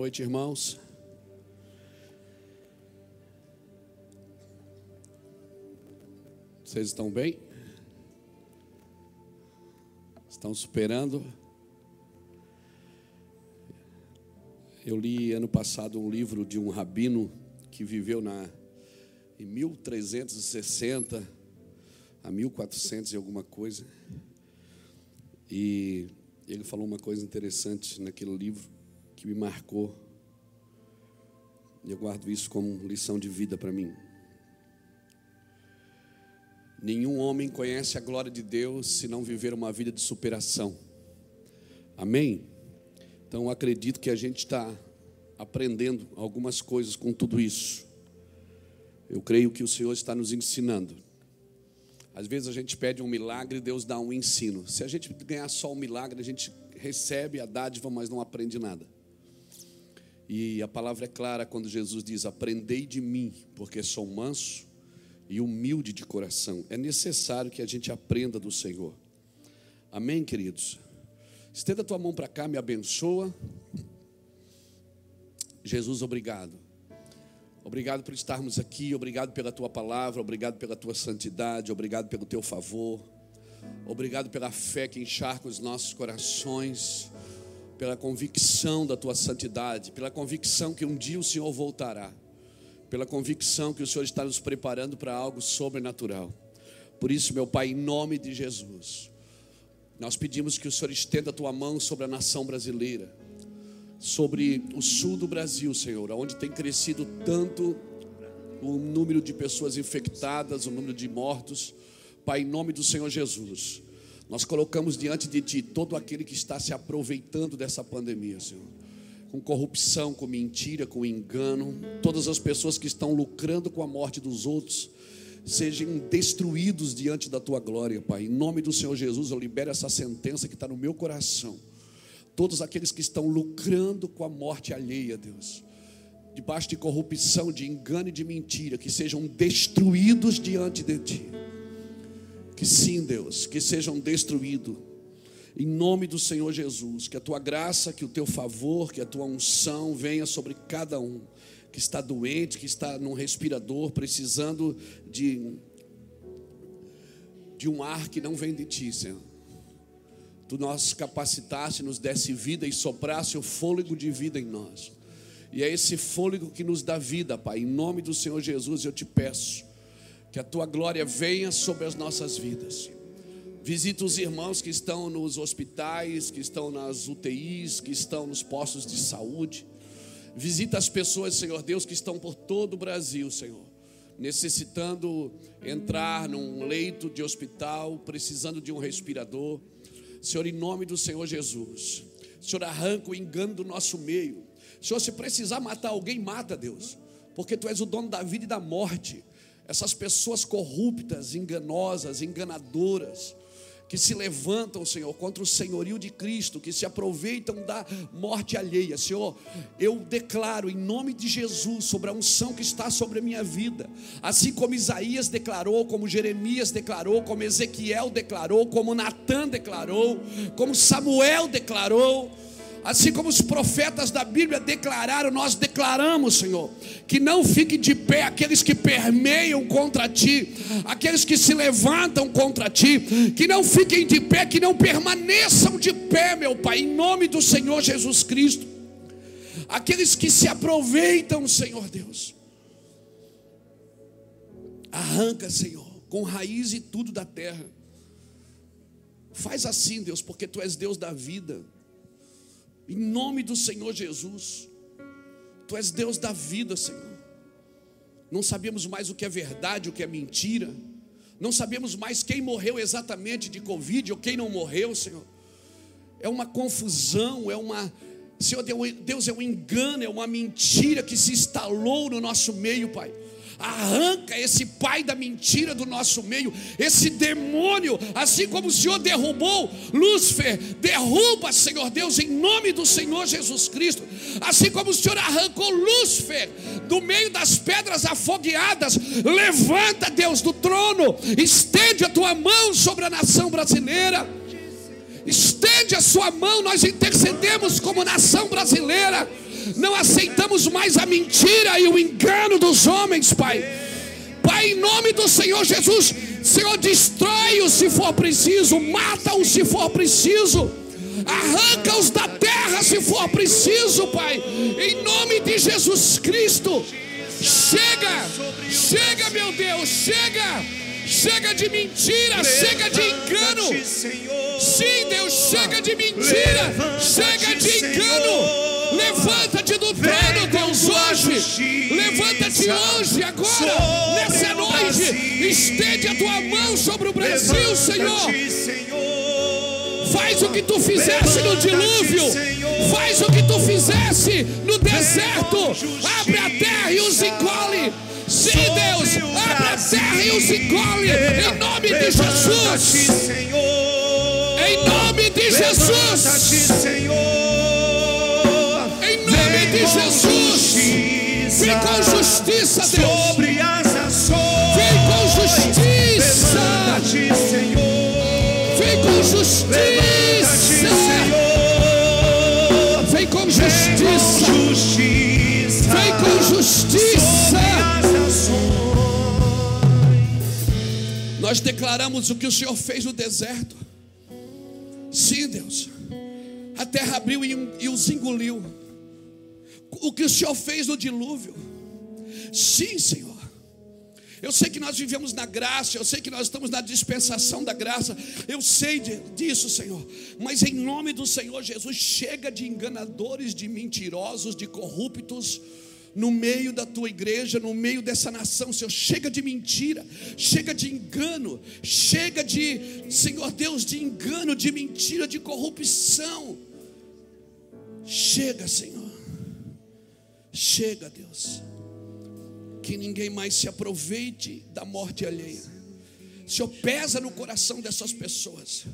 noite, irmãos. Vocês estão bem? Estão superando? Eu li ano passado um livro de um rabino que viveu na em 1360 a 1400 e alguma coisa. E ele falou uma coisa interessante naquele livro que me marcou. E eu guardo isso como lição de vida para mim. Nenhum homem conhece a glória de Deus se não viver uma vida de superação. Amém? Então acredito que a gente está aprendendo algumas coisas com tudo isso. Eu creio que o Senhor está nos ensinando. Às vezes a gente pede um milagre e Deus dá um ensino. Se a gente ganhar só um milagre, a gente recebe a dádiva, mas não aprende nada. E a palavra é clara quando Jesus diz: Aprendei de mim, porque sou manso e humilde de coração. É necessário que a gente aprenda do Senhor. Amém, queridos? Estenda a tua mão para cá, me abençoa. Jesus, obrigado. Obrigado por estarmos aqui, obrigado pela tua palavra, obrigado pela tua santidade, obrigado pelo teu favor. Obrigado pela fé que encharca os nossos corações, pela convicção da tua santidade, pela convicção que um dia o Senhor voltará, pela convicção que o Senhor está nos preparando para algo sobrenatural. Por isso, meu Pai, em nome de Jesus, nós pedimos que o Senhor estenda a tua mão sobre a nação brasileira, sobre o sul do Brasil, Senhor, onde tem crescido tanto o número de pessoas infectadas, o número de mortos. Pai, em nome do Senhor Jesus, nós colocamos diante de Ti todo aquele que está se aproveitando dessa pandemia, Senhor. Com corrupção, com mentira, com engano, todas as pessoas que estão lucrando com a morte dos outros, sejam destruídos diante da Tua glória, Pai. Em nome do Senhor Jesus, eu libero essa sentença que está no meu coração. Todos aqueles que estão lucrando com a morte alheia, Deus debaixo de corrupção, de engano e de mentira, que sejam destruídos diante de Ti. Que sim, Deus, que sejam destruídos. Em nome do Senhor Jesus, que a tua graça, que o teu favor, que a tua unção venha sobre cada um que está doente, que está num respirador, precisando de de um ar que não vem de ti, Senhor. Tu nos capacitaste, nos desse vida e soprasse o fôlego de vida em nós. E é esse fôlego que nos dá vida, Pai. Em nome do Senhor Jesus, eu te peço que a tua glória venha sobre as nossas vidas. Visita os irmãos que estão nos hospitais, que estão nas UTIs, que estão nos postos de saúde. Visita as pessoas, Senhor Deus, que estão por todo o Brasil, Senhor, necessitando entrar num leito de hospital, precisando de um respirador. Senhor, em nome do Senhor Jesus, Senhor, arranca o engano do nosso meio. Senhor, se precisar matar alguém, mata, Deus, porque Tu és o dono da vida e da morte essas pessoas corruptas, enganosas, enganadoras, que se levantam, Senhor, contra o senhorio de Cristo, que se aproveitam da morte alheia. Senhor, eu declaro em nome de Jesus sobre a unção que está sobre a minha vida, assim como Isaías declarou, como Jeremias declarou, como Ezequiel declarou, como Natan declarou, como Samuel declarou assim como os profetas da Bíblia declararam, nós declaramos, Senhor, que não fiquem de pé aqueles que permeiam contra ti, aqueles que se levantam contra ti, que não fiquem de pé, que não permaneçam de pé, meu Pai, em nome do Senhor Jesus Cristo. Aqueles que se aproveitam, Senhor Deus, arranca, Senhor, com raiz e tudo da terra. Faz assim, Deus, porque tu és Deus da vida. Em nome do Senhor Jesus. Tu és Deus da vida, Senhor. Não sabemos mais o que é verdade, o que é mentira. Não sabemos mais quem morreu exatamente de Covid ou quem não morreu, Senhor. É uma confusão, é uma. Senhor, Deus é um engano, é uma mentira que se instalou no nosso meio, Pai arranca esse pai da mentira do nosso meio, esse demônio, assim como o Senhor derrubou Lúcifer, derruba, Senhor Deus, em nome do Senhor Jesus Cristo, assim como o Senhor arrancou Lúcifer do meio das pedras afogueadas, levanta, Deus, do trono, estende a tua mão sobre a nação brasileira Estende a sua mão, nós intercedemos como nação brasileira. Não aceitamos mais a mentira e o engano dos homens, Pai. Pai, em nome do Senhor Jesus, Senhor, destrói-os se for preciso, mata-os se for preciso, arranca-os da terra se for preciso, Pai. Em nome de Jesus Cristo. Chega, chega, meu Deus, chega. Chega de mentira, chega de engano. Sim, Deus, chega de mentira, chega de engano. Levanta-te do trono, Deus, hoje. Levanta-te hoje, agora, nessa noite. Estende a tua mão sobre o Brasil, Senhor. Faz o que tu fizesse no dilúvio. Faz o que tu fizesse no deserto. Abre a terra e os engole. Sim, Deus, abre a terra e os engole, em nome de Jesus. Em nome de Jesus. Em nome de Jesus. Vem com justiça, Deus. Vem com justiça. Vem com justiça. Nós declaramos o que o Senhor fez no deserto. Sim, Deus. A terra abriu e, os engoliu. O que o Senhor fez no dilúvio. Sim, Senhor. Eu sei que nós vivemos na graça, eu sei que nós estamos na dispensação da graça, eu sei disso, Senhor. Mas em nome do Senhor Jesus, chega de enganadores, de mentirosos, de corruptos no meio da tua igreja, no meio dessa nação, Senhor. Chega de mentira, chega de engano, chega de, Senhor Deus, de engano, de mentira, de corrupção. Chega, Senhor. Chega, Deus. Que ninguém mais se aproveite da morte alheia. Senhor, pesa no coração dessas pessoas.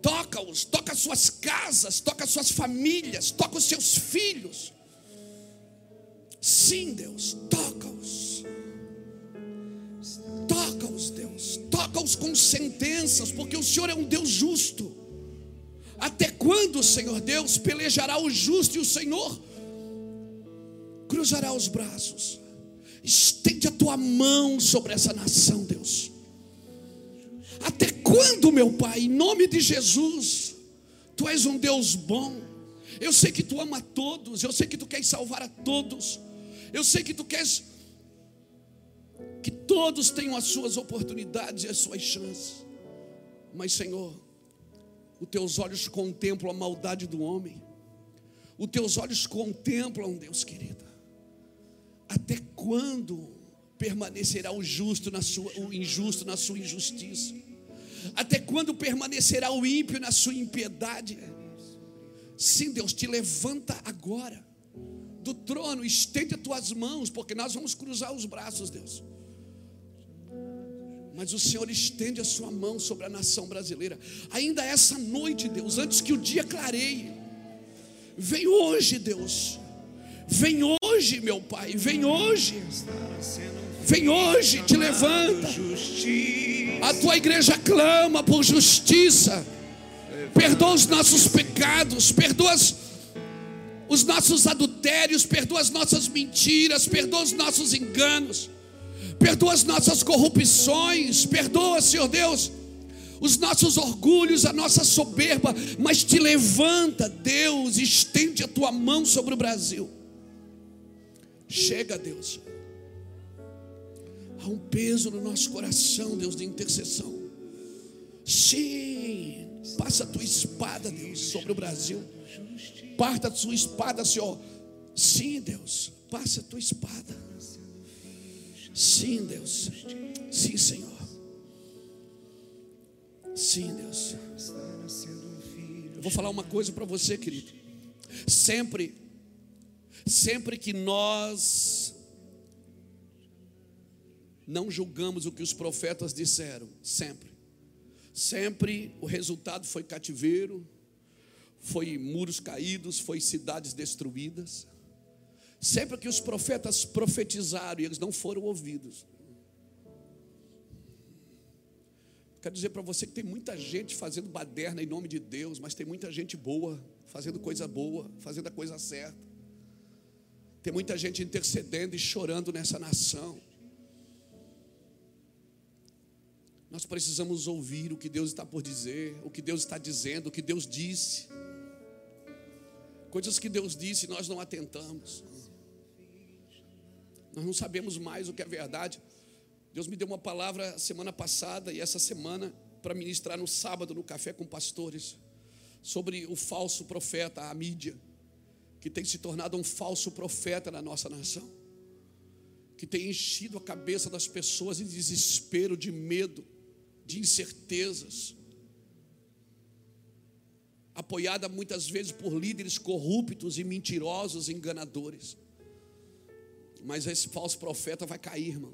Toca-os, toca as suas casas, toca as suas famílias, toca os seus filhos Sim, Deus, toca-os. Toca-os, Deus. Toca-os com sentenças, porque o Senhor é um Deus justo. Até quando, Senhor Deus, pelejará o justo e o Senhor cruzará os braços? Estende a tua mão sobre essa nação, Deus. Até quando, meu Pai, em nome de Jesus, Tu és um Deus bom. Eu sei que Tu ama todos, eu sei que Tu queres salvar a todos. Eu sei que tu queres que todos tenham as suas oportunidades e as suas chances. Mas, Senhor, os teus olhos contemplam a maldade do homem. Os teus olhos contemplam, Deus querido. Até quando permanecerá o justo na sua o injusto na sua injustiça? Até quando permanecerá o ímpio na sua impiedade? Sim, Deus te levanta agora do trono, estende as tuas mãos, porque nós vamos cruzar os braços, Deus. Mas o Senhor estende a sua mão sobre a nação brasileira. Ainda essa noite, Deus, antes que o dia clareie. Vem hoje, Deus. Vem hoje, meu Pai. Vem hoje. Vem hoje, te levanta. A tua igreja clama por justiça. Perdoa os nossos pecados. Perdoa os nossos adultérios, perdoa as nossas mentiras, perdoa os nossos enganos, perdoa as nossas corrupções, perdoa, Senhor Deus, os nossos orgulhos, a nossa soberba, mas te levanta, Deus, estende a tua mão sobre o Brasil. Chega, Deus. Há um peso no nosso coração, Deus, de intercessão. Sim, passa a tua espada, Deus, sobre o Brasil. Parta a sua espada, Senhor. Sim, Deus. Passa a tua espada. Sim, Deus. Sim, Senhor. Sim, Deus. Eu vou falar uma coisa para você, querido. Sempre, sempre que nós não julgamos o que os profetas disseram, sempre, sempre o resultado foi cativeiro, foi muros caídos, foi cidades destruídas. Sempre que os profetas profetizaram e eles não foram ouvidos. quero dizer para você que tem muita gente fazendo baderna em nome de Deus, mas tem muita gente boa, fazendo coisa boa, fazendo a coisa certa. Tem muita gente intercedendo e chorando nessa nação. Nós precisamos ouvir o que Deus está por dizer, o que Deus está dizendo, o que Deus disse. Coisas que Deus disse, nós não atentamos. Nós não sabemos mais o que é verdade. Deus me deu uma palavra semana passada e essa semana para ministrar no sábado no café com pastores sobre o falso profeta, a mídia, que tem se tornado um falso profeta na nossa nação, que tem enchido a cabeça das pessoas em desespero, de medo de incertezas, apoiada muitas vezes por líderes corruptos e mentirosos, enganadores. Mas esse falso profeta vai cair, irmão.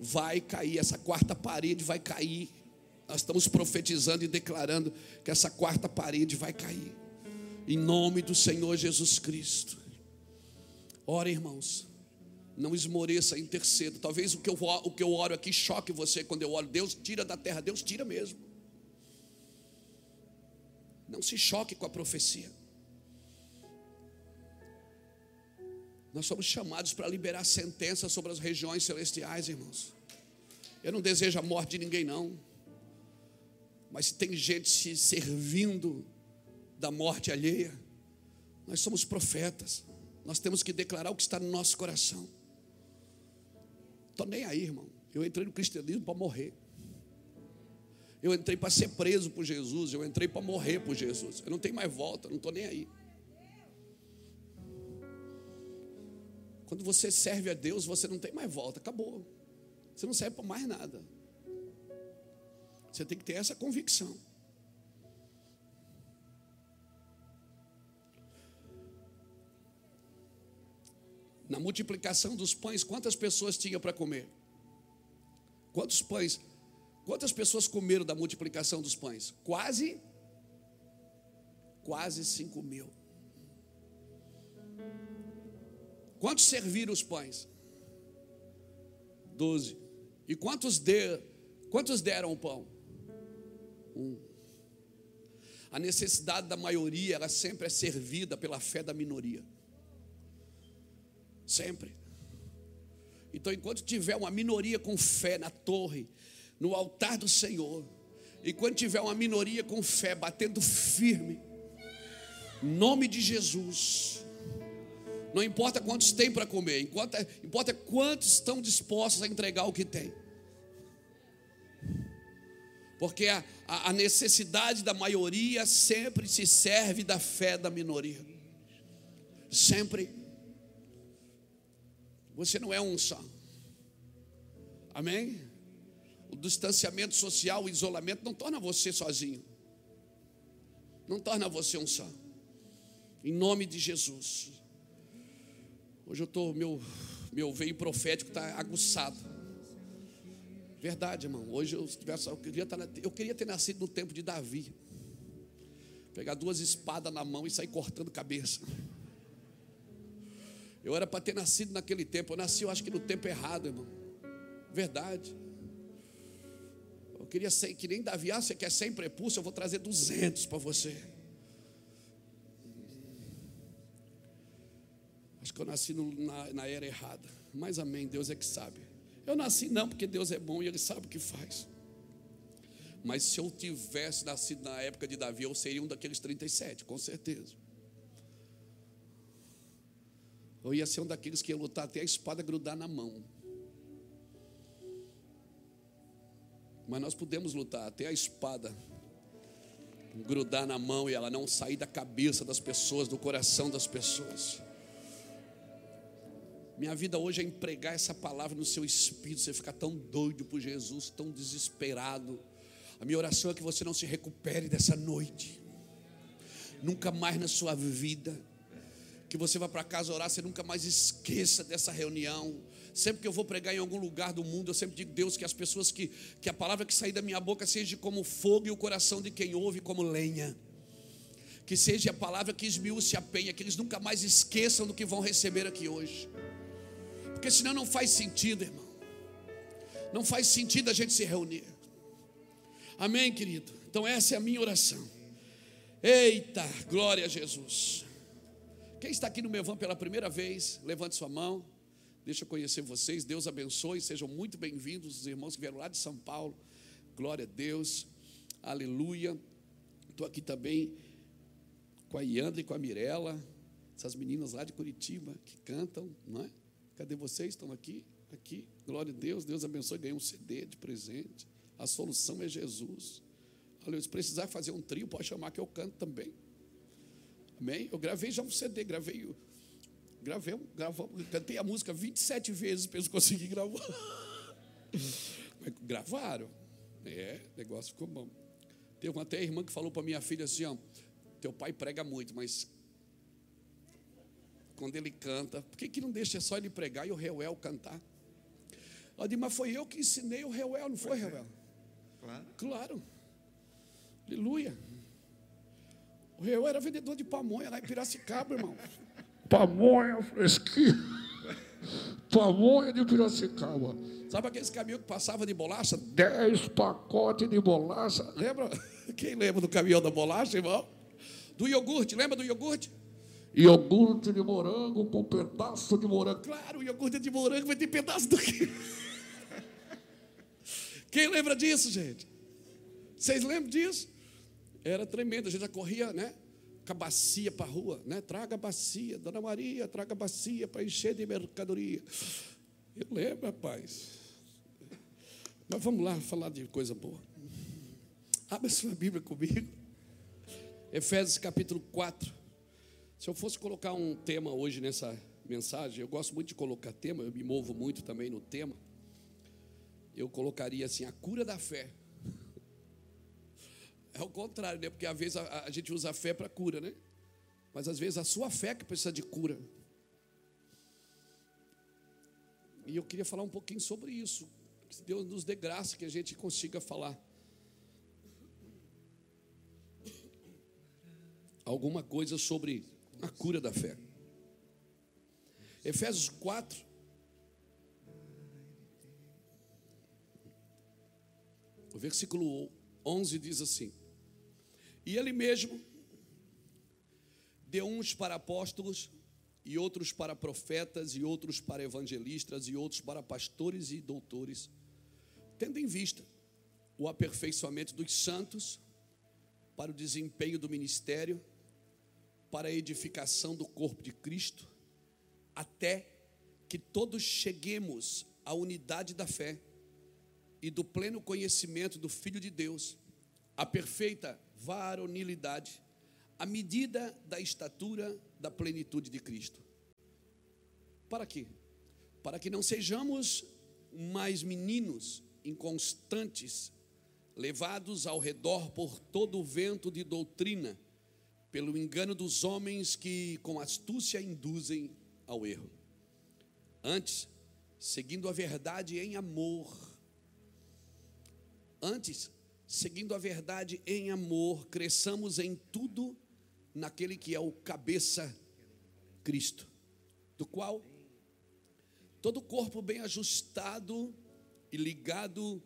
Vai cair, essa quarta parede vai cair. Nós estamos profetizando e declarando que essa quarta parede vai cair. Em nome do Senhor Jesus Cristo. Ora, irmãos. Não esmoreça, interceda. Talvez o que, eu, o que eu oro aqui choque você quando eu oro. Deus tira da terra, Deus tira mesmo. Não se choque com a profecia. Nós somos chamados para liberar sentença sobre as regiões celestiais, irmãos. Eu não desejo a morte de ninguém, não. Mas se tem gente se servindo da morte alheia, nós somos profetas. Nós temos que declarar o que está no nosso coração. Estou nem aí, irmão. Eu entrei no cristianismo para morrer. Eu entrei para ser preso por Jesus. Eu entrei para morrer por Jesus. Eu não tenho mais volta, não estou nem aí. Quando você serve a Deus, você não tem mais volta, acabou. Você não serve para mais nada. Você tem que ter essa convicção. Na multiplicação dos pães, quantas pessoas tinha para comer? Quantos pães? Quantas pessoas comeram da multiplicação dos pães? Quase, quase cinco mil. Quantos serviram os pães? Doze. E quantos, de, quantos deram o pão? Um. A necessidade da maioria, ela sempre é servida pela fé da minoria. Sempre. Então, enquanto tiver uma minoria com fé na torre, no altar do Senhor, enquanto tiver uma minoria com fé batendo firme, nome de Jesus, não importa quantos tem para comer, importa, importa quantos estão dispostos a entregar o que tem. Porque a, a, necessidade da maioria sempre se serve da fé da minoria. Sempre. Você não é um só. Amém? O distanciamento social, o isolamento não torna você sozinho. Não torna você um só. Em nome de Jesus. Hoje eu estou, meu, meu veio profético está aguçado. Verdade, irmão. Hoje eu, tivesse, eu, queria estar, eu queria ter nascido no tempo de Davi. Pegar duas espadas na mão e sair cortando cabeça. Eu era para ter nascido naquele tempo. Eu nasci, eu acho que no tempo errado, irmão. Verdade. Eu queria ser que nem Davi, ah, você quer 100 prepulso, eu vou trazer 200 para você. Acho que eu nasci no, na, na era errada. Mas amém, Deus é que sabe. Eu nasci não, porque Deus é bom e Ele sabe o que faz. Mas se eu tivesse nascido na época de Davi, eu seria um daqueles 37, com certeza. Eu ia ser um daqueles que ia lutar até a espada grudar na mão. Mas nós podemos lutar até a espada grudar na mão e ela não sair da cabeça das pessoas, do coração das pessoas. Minha vida hoje é empregar essa palavra no seu espírito, você ficar tão doido por Jesus, tão desesperado. A minha oração é que você não se recupere dessa noite, nunca mais na sua vida que você vá para casa orar, você nunca mais esqueça dessa reunião. Sempre que eu vou pregar em algum lugar do mundo, eu sempre digo, Deus, que as pessoas que, que a palavra que sair da minha boca seja como fogo e o coração de quem ouve como lenha. Que seja a palavra que esmiúce a penha, que eles nunca mais esqueçam do que vão receber aqui hoje. Porque senão não faz sentido, irmão. Não faz sentido a gente se reunir. Amém, querido? Então, essa é a minha oração. Eita, glória a Jesus. Quem está aqui no Mevan pela primeira vez, levante sua mão. Deixa eu conhecer vocês. Deus abençoe. Sejam muito bem-vindos, os irmãos que vieram lá de São Paulo. Glória a Deus. Aleluia. Estou aqui também com a Iandra e com a Mirella, essas meninas lá de Curitiba que cantam, não é? Cadê vocês? Estão aqui? Aqui. Glória a Deus. Deus abençoe. Ganhei um CD de presente. A solução é Jesus. Olha, se precisar fazer um trio, pode chamar que eu canto também. Amém? Eu gravei já um CD, gravei. Gravei, gravamos, cantei a música 27 vezes para eles gravar. gravaram. É, o negócio ficou bom. Teve até irmã que falou para minha filha assim: ó, teu pai prega muito, mas quando ele canta, por que, que não deixa só ele pregar e o Reuel cantar? Ela disse, mas foi eu que ensinei o Reuel, não foi, Reuel? Claro. Claro. Aleluia. O Reuel era vendedor de pamonha lá em Piracicaba, irmão. Pamonha fresquinha. Pamonha de Piracicaba. Sabe aqueles caminhões que passavam de bolacha? Dez pacotes de bolacha. Lembra? Quem lembra do caminhão da bolacha, irmão? Do iogurte, lembra do iogurte? Iogurte de morango com pedaço de morango. Claro, iogurte de morango vai ter pedaço daqui. Quem lembra disso, gente? Vocês lembram disso? Era tremendo, a gente já corria, né? Com a bacia para a rua, né? Traga a bacia, Dona Maria, traga a bacia para encher de mercadoria. Eu lembro, rapaz. Mas vamos lá falar de coisa boa. Abra sua Bíblia comigo. Efésios capítulo 4. Se eu fosse colocar um tema hoje nessa mensagem, eu gosto muito de colocar tema, eu me movo muito também no tema. Eu colocaria assim: a cura da fé. É o contrário, né? Porque às vezes a, a gente usa a fé para cura, né? Mas às vezes a sua fé que precisa de cura. E eu queria falar um pouquinho sobre isso. Que Deus nos dê graça que a gente consiga falar. Alguma coisa sobre a cura da fé. Efésios 4. O versículo 11 diz assim: E ele mesmo deu uns para apóstolos, e outros para profetas, e outros para evangelistas, e outros para pastores e doutores, tendo em vista o aperfeiçoamento dos santos, para o desempenho do ministério, para a edificação do corpo de Cristo, até que todos cheguemos à unidade da fé e do pleno conhecimento do Filho de Deus, à perfeita varonilidade, à medida da estatura da plenitude de Cristo. Para quê? Para que não sejamos mais meninos inconstantes, levados ao redor por todo o vento de doutrina, pelo engano dos homens que com astúcia induzem ao erro. Antes, seguindo a verdade em amor, antes, seguindo a verdade em amor, cresçamos em tudo naquele que é o cabeça Cristo, do qual todo corpo bem ajustado e ligado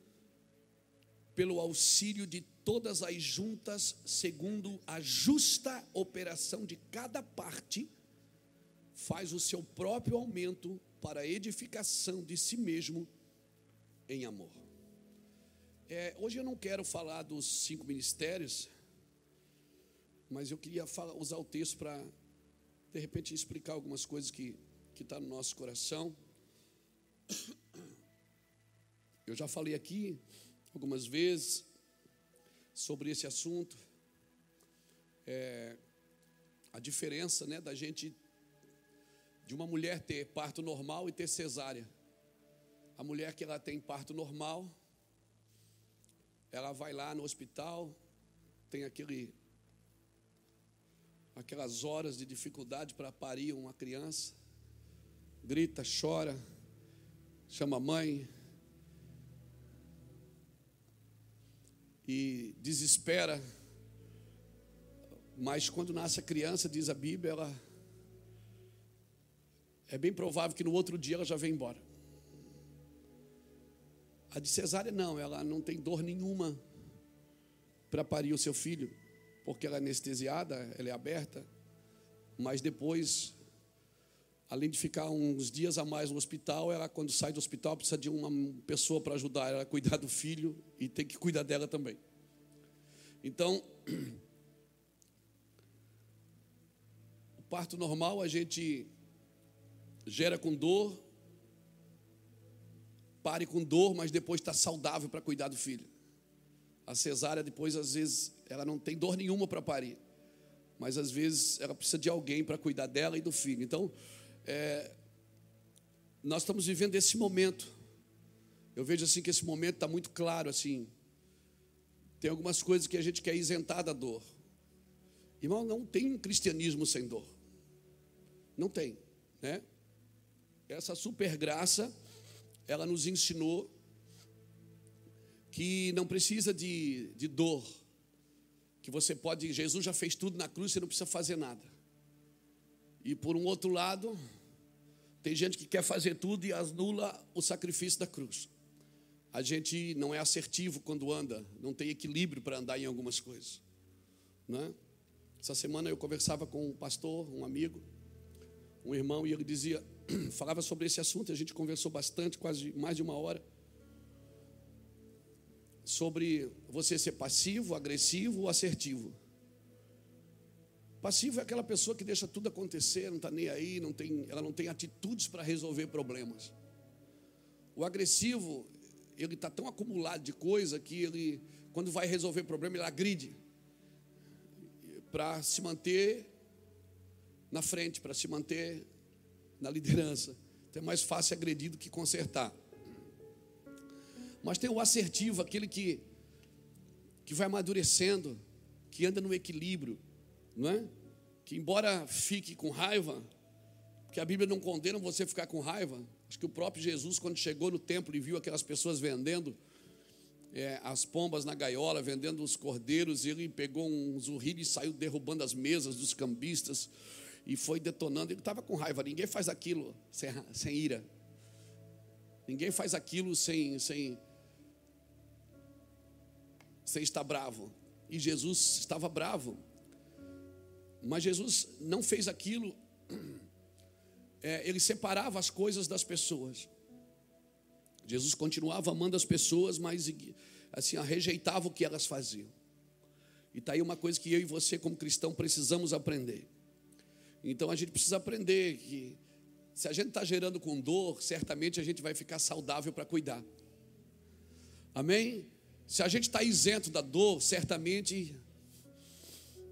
pelo auxílio de todas as juntas, segundo a justa operação de cada parte, faz o seu próprio aumento para a edificação de si mesmo em amor. É, hoje eu não quero falar dos cinco ministérios, mas eu queria falar, usar o texto para, de repente, explicar algumas coisas que estão tá no nosso coração. Eu já falei aqui algumas vezes sobre esse assunto. É, a diferença né, da gente, de uma mulher ter parto normal e ter cesárea. A mulher que ela tem parto normal, ela vai lá no hospital, tem aquele, aquelas horas de dificuldade para parir uma criança, grita, chora, chama a mãe, e desespera. Mas quando nasce a criança, diz a Bíblia, ela é bem provável que no outro dia ela já vem embora. A de cesárea não, ela não tem dor nenhuma. para parir o seu filho, porque ela é anestesiada, ela é aberta, mas depois, além de ficar uns dias a mais no hospital, ela quando sai do hospital precisa de uma pessoa para ajudar ela a cuidar do filho e tem que cuidar dela também. Então, o parto normal a gente gera com dor, pare com dor, mas depois está saudável para cuidar do filho. A cesárea, depois, às vezes, ela não tem dor nenhuma para parir, mas às vezes ela precisa de alguém para cuidar dela e do filho. Então, é, nós estamos vivendo esse momento. Eu vejo assim que esse momento está muito claro assim. Tem algumas coisas que a gente quer isentar da dor. Irmão, não tem um cristianismo sem dor. Não tem, né? Essa super graça, ela nos ensinou que não precisa de, de dor, que você pode, Jesus já fez tudo na cruz, você não precisa fazer nada. E por um outro lado, tem gente que quer fazer tudo e anula o sacrifício da cruz. A gente não é assertivo quando anda, não tem equilíbrio para andar em algumas coisas. Né? Essa semana eu conversava com um pastor, um amigo, um irmão, e ele dizia, falava sobre esse assunto, a gente conversou bastante, quase mais de uma hora sobre você ser passivo, agressivo ou assertivo. Passivo é aquela pessoa que deixa tudo acontecer, não está nem aí, não tem, ela não tem atitudes para resolver problemas. O agressivo, ele está tão acumulado de coisa que ele, quando vai resolver problema, ele agride para se manter na frente, para se manter na liderança. Então é mais fácil agredir do que consertar. Mas tem o assertivo, aquele que, que vai amadurecendo, que anda no equilíbrio, não é? Que embora fique com raiva, que a Bíblia não condena você ficar com raiva. Acho que o próprio Jesus, quando chegou no templo e viu aquelas pessoas vendendo é, as pombas na gaiola, vendendo os cordeiros, ele pegou um zurrilho e saiu derrubando as mesas dos cambistas e foi detonando. Ele estava com raiva. Ninguém faz aquilo sem, sem ira. Ninguém faz aquilo sem, sem, você está bravo. E Jesus estava bravo. Mas Jesus não fez aquilo, é, ele separava as coisas das pessoas. Jesus continuava amando as pessoas, mas assim, rejeitava o que elas faziam. E está aí uma coisa que eu e você, como cristão, precisamos aprender. Então a gente precisa aprender que se a gente está gerando com dor, certamente a gente vai ficar saudável para cuidar. Amém? Se a gente está isento da dor, certamente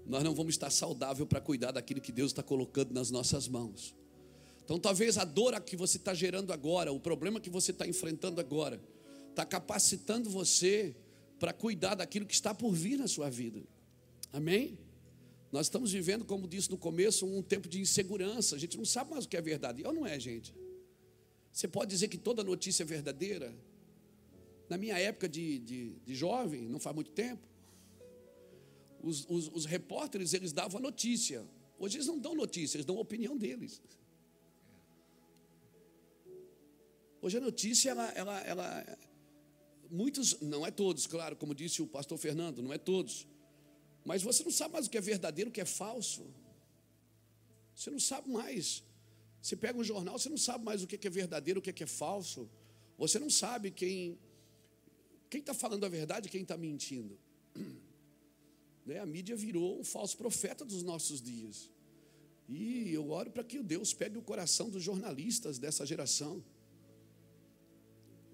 nós não vamos estar saudável para cuidar daquilo que Deus está colocando nas nossas mãos. Então, talvez a dor que você está gerando agora, o problema que você está enfrentando agora, está capacitando você para cuidar daquilo que está por vir na sua vida. Amém? Nós estamos vivendo, como disse no começo, um tempo de insegurança. A gente não sabe mais o que é verdade. Ou não é, gente? Você pode dizer que toda notícia é verdadeira? Na minha época de, de, de jovem, não faz muito tempo, os, os, os, repórteres eles davam a notícia. Hoje eles não dão notícia, eles dão a opinião deles. Hoje a notícia, ela, ela, ela, muitos, não é todos, claro, como disse o pastor Fernando, não é todos. Mas você não sabe mais o que é verdadeiro, o que é falso. Você não sabe mais. Você pega um jornal, você não sabe mais o que é verdadeiro, o que é falso. Você não sabe quem quem está falando a verdade quem está mentindo? Né? A mídia virou um falso profeta dos nossos dias. E eu oro para que Deus pegue o coração dos jornalistas dessa geração.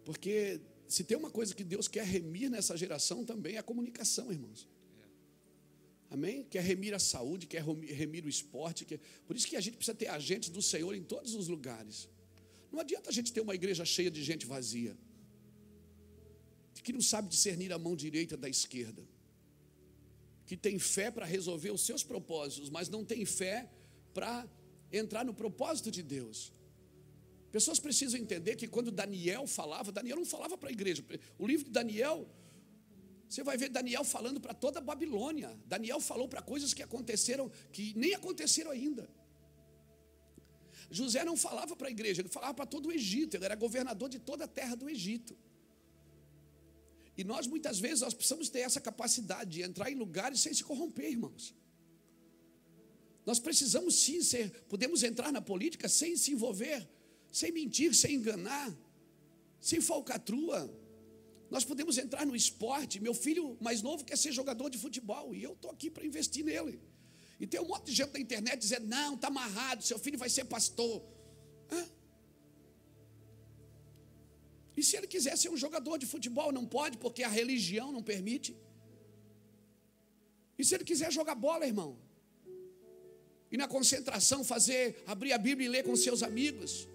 Porque se tem uma coisa que Deus quer remir nessa geração também é a comunicação, irmãos. Amém? Quer remir a saúde, quer remir o esporte. Quer... Por isso que a gente precisa ter agentes do Senhor em todos os lugares. Não adianta a gente ter uma igreja cheia de gente vazia que não sabe discernir a mão direita da esquerda, que tem fé para resolver os seus propósitos, mas não tem fé para entrar no propósito de Deus. Pessoas precisam entender que quando Daniel falava, Daniel não falava para a igreja. O livro de Daniel, você vai ver Daniel falando para toda a Babilônia. Daniel falou para coisas que aconteceram, que nem aconteceram ainda. José não falava para a igreja, ele falava para todo o Egito, ele era governador de toda a terra do Egito. E nós muitas vezes nós precisamos ter essa capacidade de entrar em lugares sem se corromper, irmãos. Nós precisamos sim ser, podemos entrar na política sem se envolver, sem mentir, sem enganar, sem falcatrua. Nós podemos entrar no esporte. Meu filho mais novo quer ser jogador de futebol e eu estou aqui para investir nele. E tem um monte de gente na internet dizendo: não, está amarrado, seu filho vai ser pastor. Hã? E se ele quiser ser um jogador de futebol, não pode, porque a religião não permite. E se ele quiser jogar bola, irmão? E na concentração fazer, abrir a Bíblia e ler com seus amigos?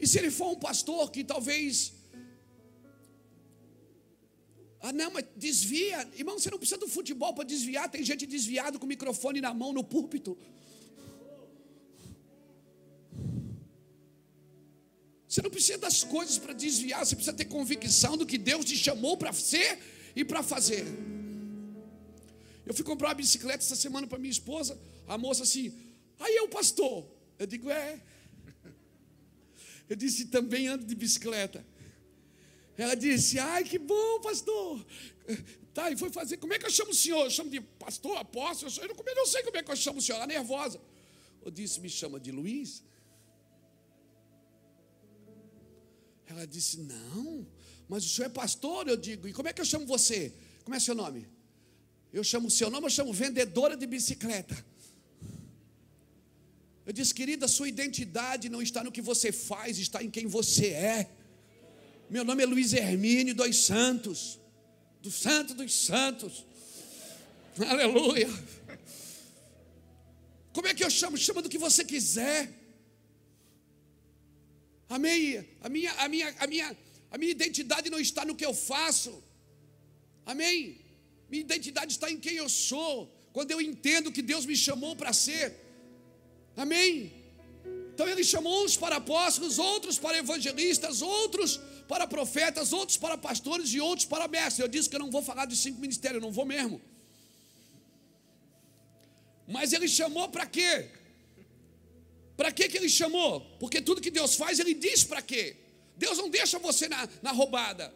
E se ele for um pastor que talvez. Ah, não, mas desvia. Irmão, você não precisa do futebol para desviar. Tem gente desviada com o microfone na mão no púlpito. Você não precisa das coisas para desviar, você precisa ter convicção do que Deus te chamou para ser e para fazer. Eu fui comprar uma bicicleta essa semana para minha esposa, a moça assim, aí é o pastor. Eu digo, é. Eu disse, também ando de bicicleta. Ela disse, ai que bom, pastor. Tá, e foi fazer, como é que eu chamo o senhor? Eu chamo de pastor, apóstolo, eu não, eu não sei como é que eu chamo o senhor, ela nervosa. Eu disse, me chama de Luiz. Ela disse: Não, mas o senhor é pastor? Eu digo: E como é que eu chamo você? Como é seu nome? Eu chamo o seu nome, eu chamo vendedora de bicicleta. Eu disse, querida, sua identidade não está no que você faz, está em quem você é. Meu nome é Luiz Hermínio dos Santos, do Santo dos Santos. Aleluia. Como é que eu chamo? Chama do que você quiser. Amém? A minha, a minha, a minha, a minha identidade não está no que eu faço. Amém? Minha identidade está em quem eu sou. Quando eu entendo que Deus me chamou para ser. Amém? Então ele chamou uns para apóstolos, outros para evangelistas, outros para profetas, outros para pastores e outros para mestres. Eu disse que eu não vou falar de cinco ministérios, eu não vou mesmo. Mas ele chamou para quê? Para que, que ele chamou? Porque tudo que Deus faz, ele diz para quê? Deus não deixa você na, na roubada.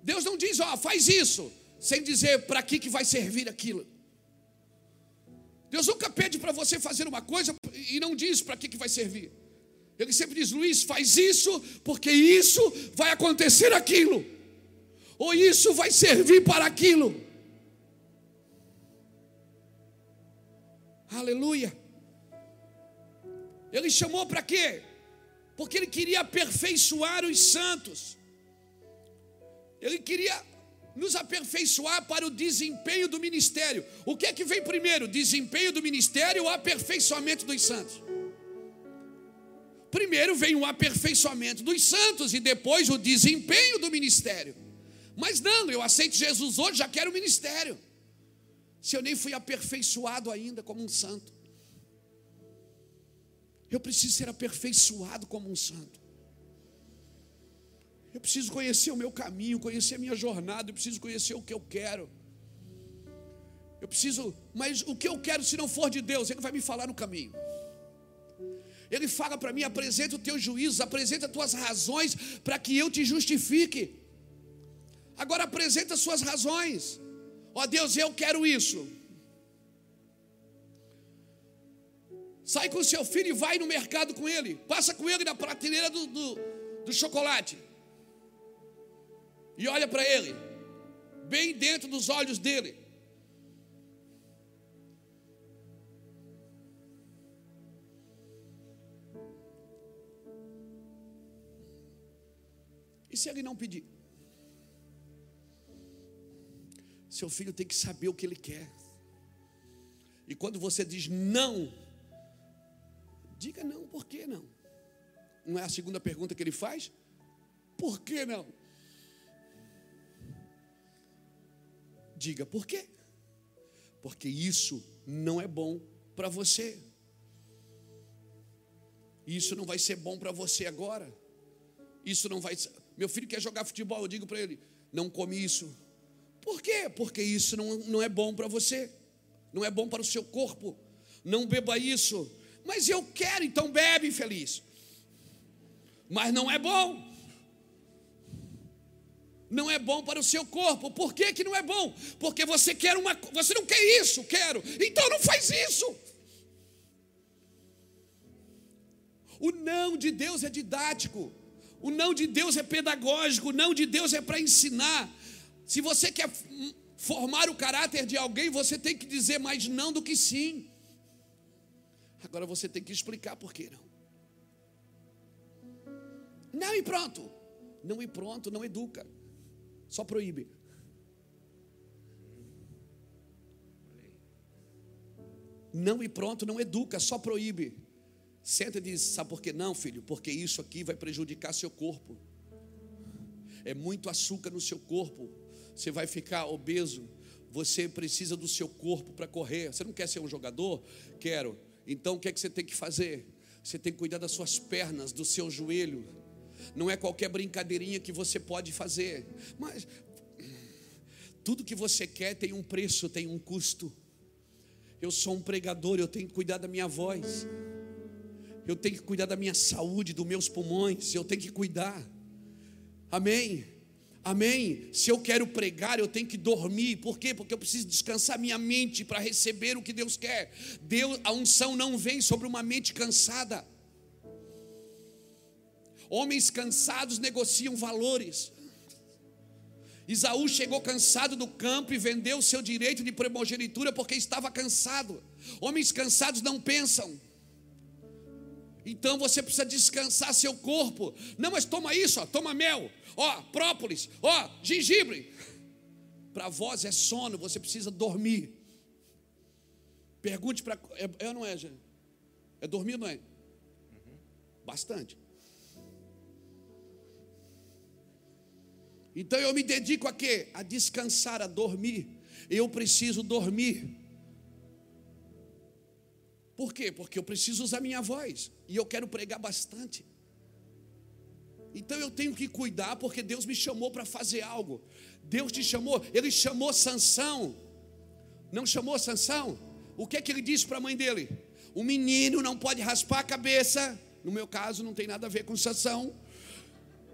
Deus não diz, ó, faz isso, sem dizer para que, que vai servir aquilo. Deus nunca pede para você fazer uma coisa e não diz para que, que vai servir. Ele sempre diz, Luiz, faz isso, porque isso vai acontecer aquilo. Ou isso vai servir para aquilo. Aleluia. Ele chamou para quê? Porque ele queria aperfeiçoar os santos. Ele queria nos aperfeiçoar para o desempenho do ministério. O que é que vem primeiro? Desempenho do ministério ou aperfeiçoamento dos santos? Primeiro vem o aperfeiçoamento dos santos e depois o desempenho do ministério. Mas não, eu aceito Jesus hoje, já quero o ministério. Se eu nem fui aperfeiçoado ainda como um santo. Eu preciso ser aperfeiçoado como um santo. Eu preciso conhecer o meu caminho, conhecer a minha jornada, eu preciso conhecer o que eu quero. Eu preciso, mas o que eu quero se não for de Deus, Ele vai me falar no caminho. Ele fala para mim: apresenta os teus juízos, apresenta as tuas razões para que eu te justifique. Agora apresenta as suas razões. Ó Deus, eu quero isso. Sai com seu filho e vai no mercado com ele. Passa com ele na prateleira do, do, do chocolate. E olha para ele, bem dentro dos olhos dele. E se ele não pedir? Seu filho tem que saber o que ele quer. E quando você diz não, Diga não, por que não? Não é a segunda pergunta que ele faz? Por que não? Diga por quê? Porque isso não é bom para você. Isso não vai ser bom para você agora. Isso não vai. Meu filho quer jogar futebol, eu digo para ele: não come isso. Por quê? Porque isso não, não é bom para você, não é bom para o seu corpo. Não beba isso, mas eu quero, então bebe, infeliz. Mas não é bom. não é bom para o seu corpo. Por que, que não é bom? Porque você quer uma, você não quer isso, quero. Então não faz isso. O não de Deus é didático. O não de Deus é pedagógico, o não de Deus é para ensinar. Se você quer formar o caráter de alguém, você tem que dizer mais não do que sim. Agora você tem que explicar por que não. Não e pronto. Não e pronto, não educa. Só proíbe. Não e pronto, não educa, só proíbe. Senta e diz: Sabe por que não, filho? Porque isso aqui vai prejudicar seu corpo. É muito açúcar no seu corpo. Você vai ficar obeso. Você precisa do seu corpo para correr. Você não quer ser um jogador? Quero. Então o que é que você tem que fazer? Você tem que cuidar das suas pernas, do seu joelho. Não é qualquer brincadeirinha que você pode fazer. Mas tudo que você quer tem um preço, tem um custo. Eu sou um pregador, eu tenho que cuidar da minha voz. Eu tenho que cuidar da minha saúde, dos meus pulmões, eu tenho que cuidar. Amém. Amém. Se eu quero pregar, eu tenho que dormir. Por quê? Porque eu preciso descansar minha mente para receber o que Deus quer. Deus, a unção não vem sobre uma mente cansada. Homens cansados negociam valores. Isaú chegou cansado do campo e vendeu seu direito de primogenitura porque estava cansado. Homens cansados não pensam. Então você precisa descansar seu corpo. Não, mas toma isso, ó, toma mel, ó, própolis, ó, gengibre. Para vós é sono, você precisa dormir. Pergunte para. É, é não é, gente? É dormir não é? Bastante. Então eu me dedico a quê? A descansar, a dormir. Eu preciso dormir. Por quê? Porque eu preciso usar minha voz e eu quero pregar bastante. Então eu tenho que cuidar porque Deus me chamou para fazer algo. Deus te chamou, ele chamou Sansão. Não chamou Sansão? O que é que ele disse para a mãe dele? O menino não pode raspar a cabeça. No meu caso não tem nada a ver com Sansão.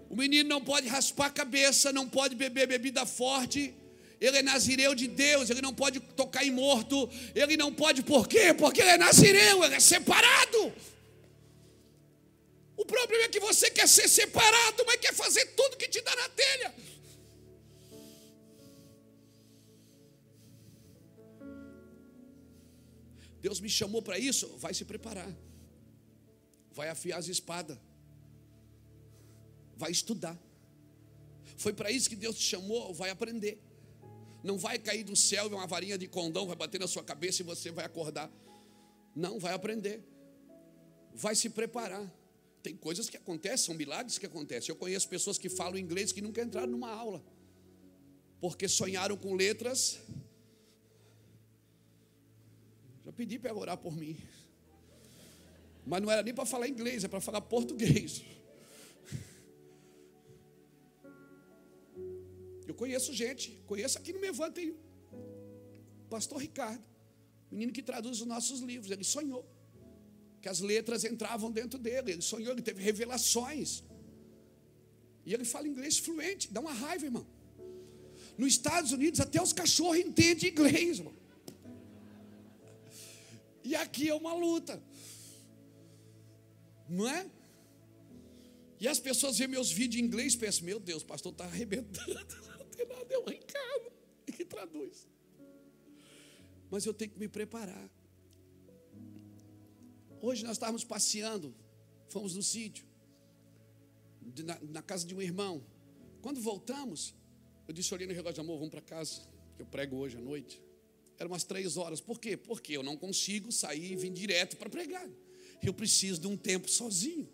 O menino não pode raspar a cabeça, não pode beber bebida forte ele é nazireu de Deus, ele não pode tocar em morto, ele não pode, por quê? Porque ele é nazireu, ele é separado. O problema é que você quer ser separado, mas quer fazer tudo que te dá na telha. Deus me chamou para isso, vai se preparar, vai afiar as espadas, vai estudar. Foi para isso que Deus te chamou, vai aprender. Não vai cair do céu uma varinha de condão, vai bater na sua cabeça e você vai acordar. Não, vai aprender. Vai se preparar. Tem coisas que acontecem, são milagres que acontecem. Eu conheço pessoas que falam inglês que nunca entraram numa aula. Porque sonharam com letras. Já pedi para orar por mim. Mas não era nem para falar inglês, é para falar português. Eu conheço gente, conheço aqui no Mevante tem pastor Ricardo, menino que traduz os nossos livros. Ele sonhou que as letras entravam dentro dele. Ele sonhou, ele teve revelações. E ele fala inglês fluente, dá uma raiva, irmão. Nos Estados Unidos, até os cachorros entendem inglês, irmão. E aqui é uma luta, não é? E as pessoas veem meus vídeos em inglês e pensam: Meu Deus, o pastor está arrebentando tem nada, é o Ricardo que traduz. Mas eu tenho que me preparar. Hoje nós estávamos passeando, fomos no sítio, na, na, casa de um irmão. Quando voltamos, eu disse, olhei no relógio, amor, vamos para casa, que eu prego hoje à noite. Eram umas três horas. Por quê? Porque eu não consigo sair e vir direto para pregar. Eu preciso de um tempo sozinho.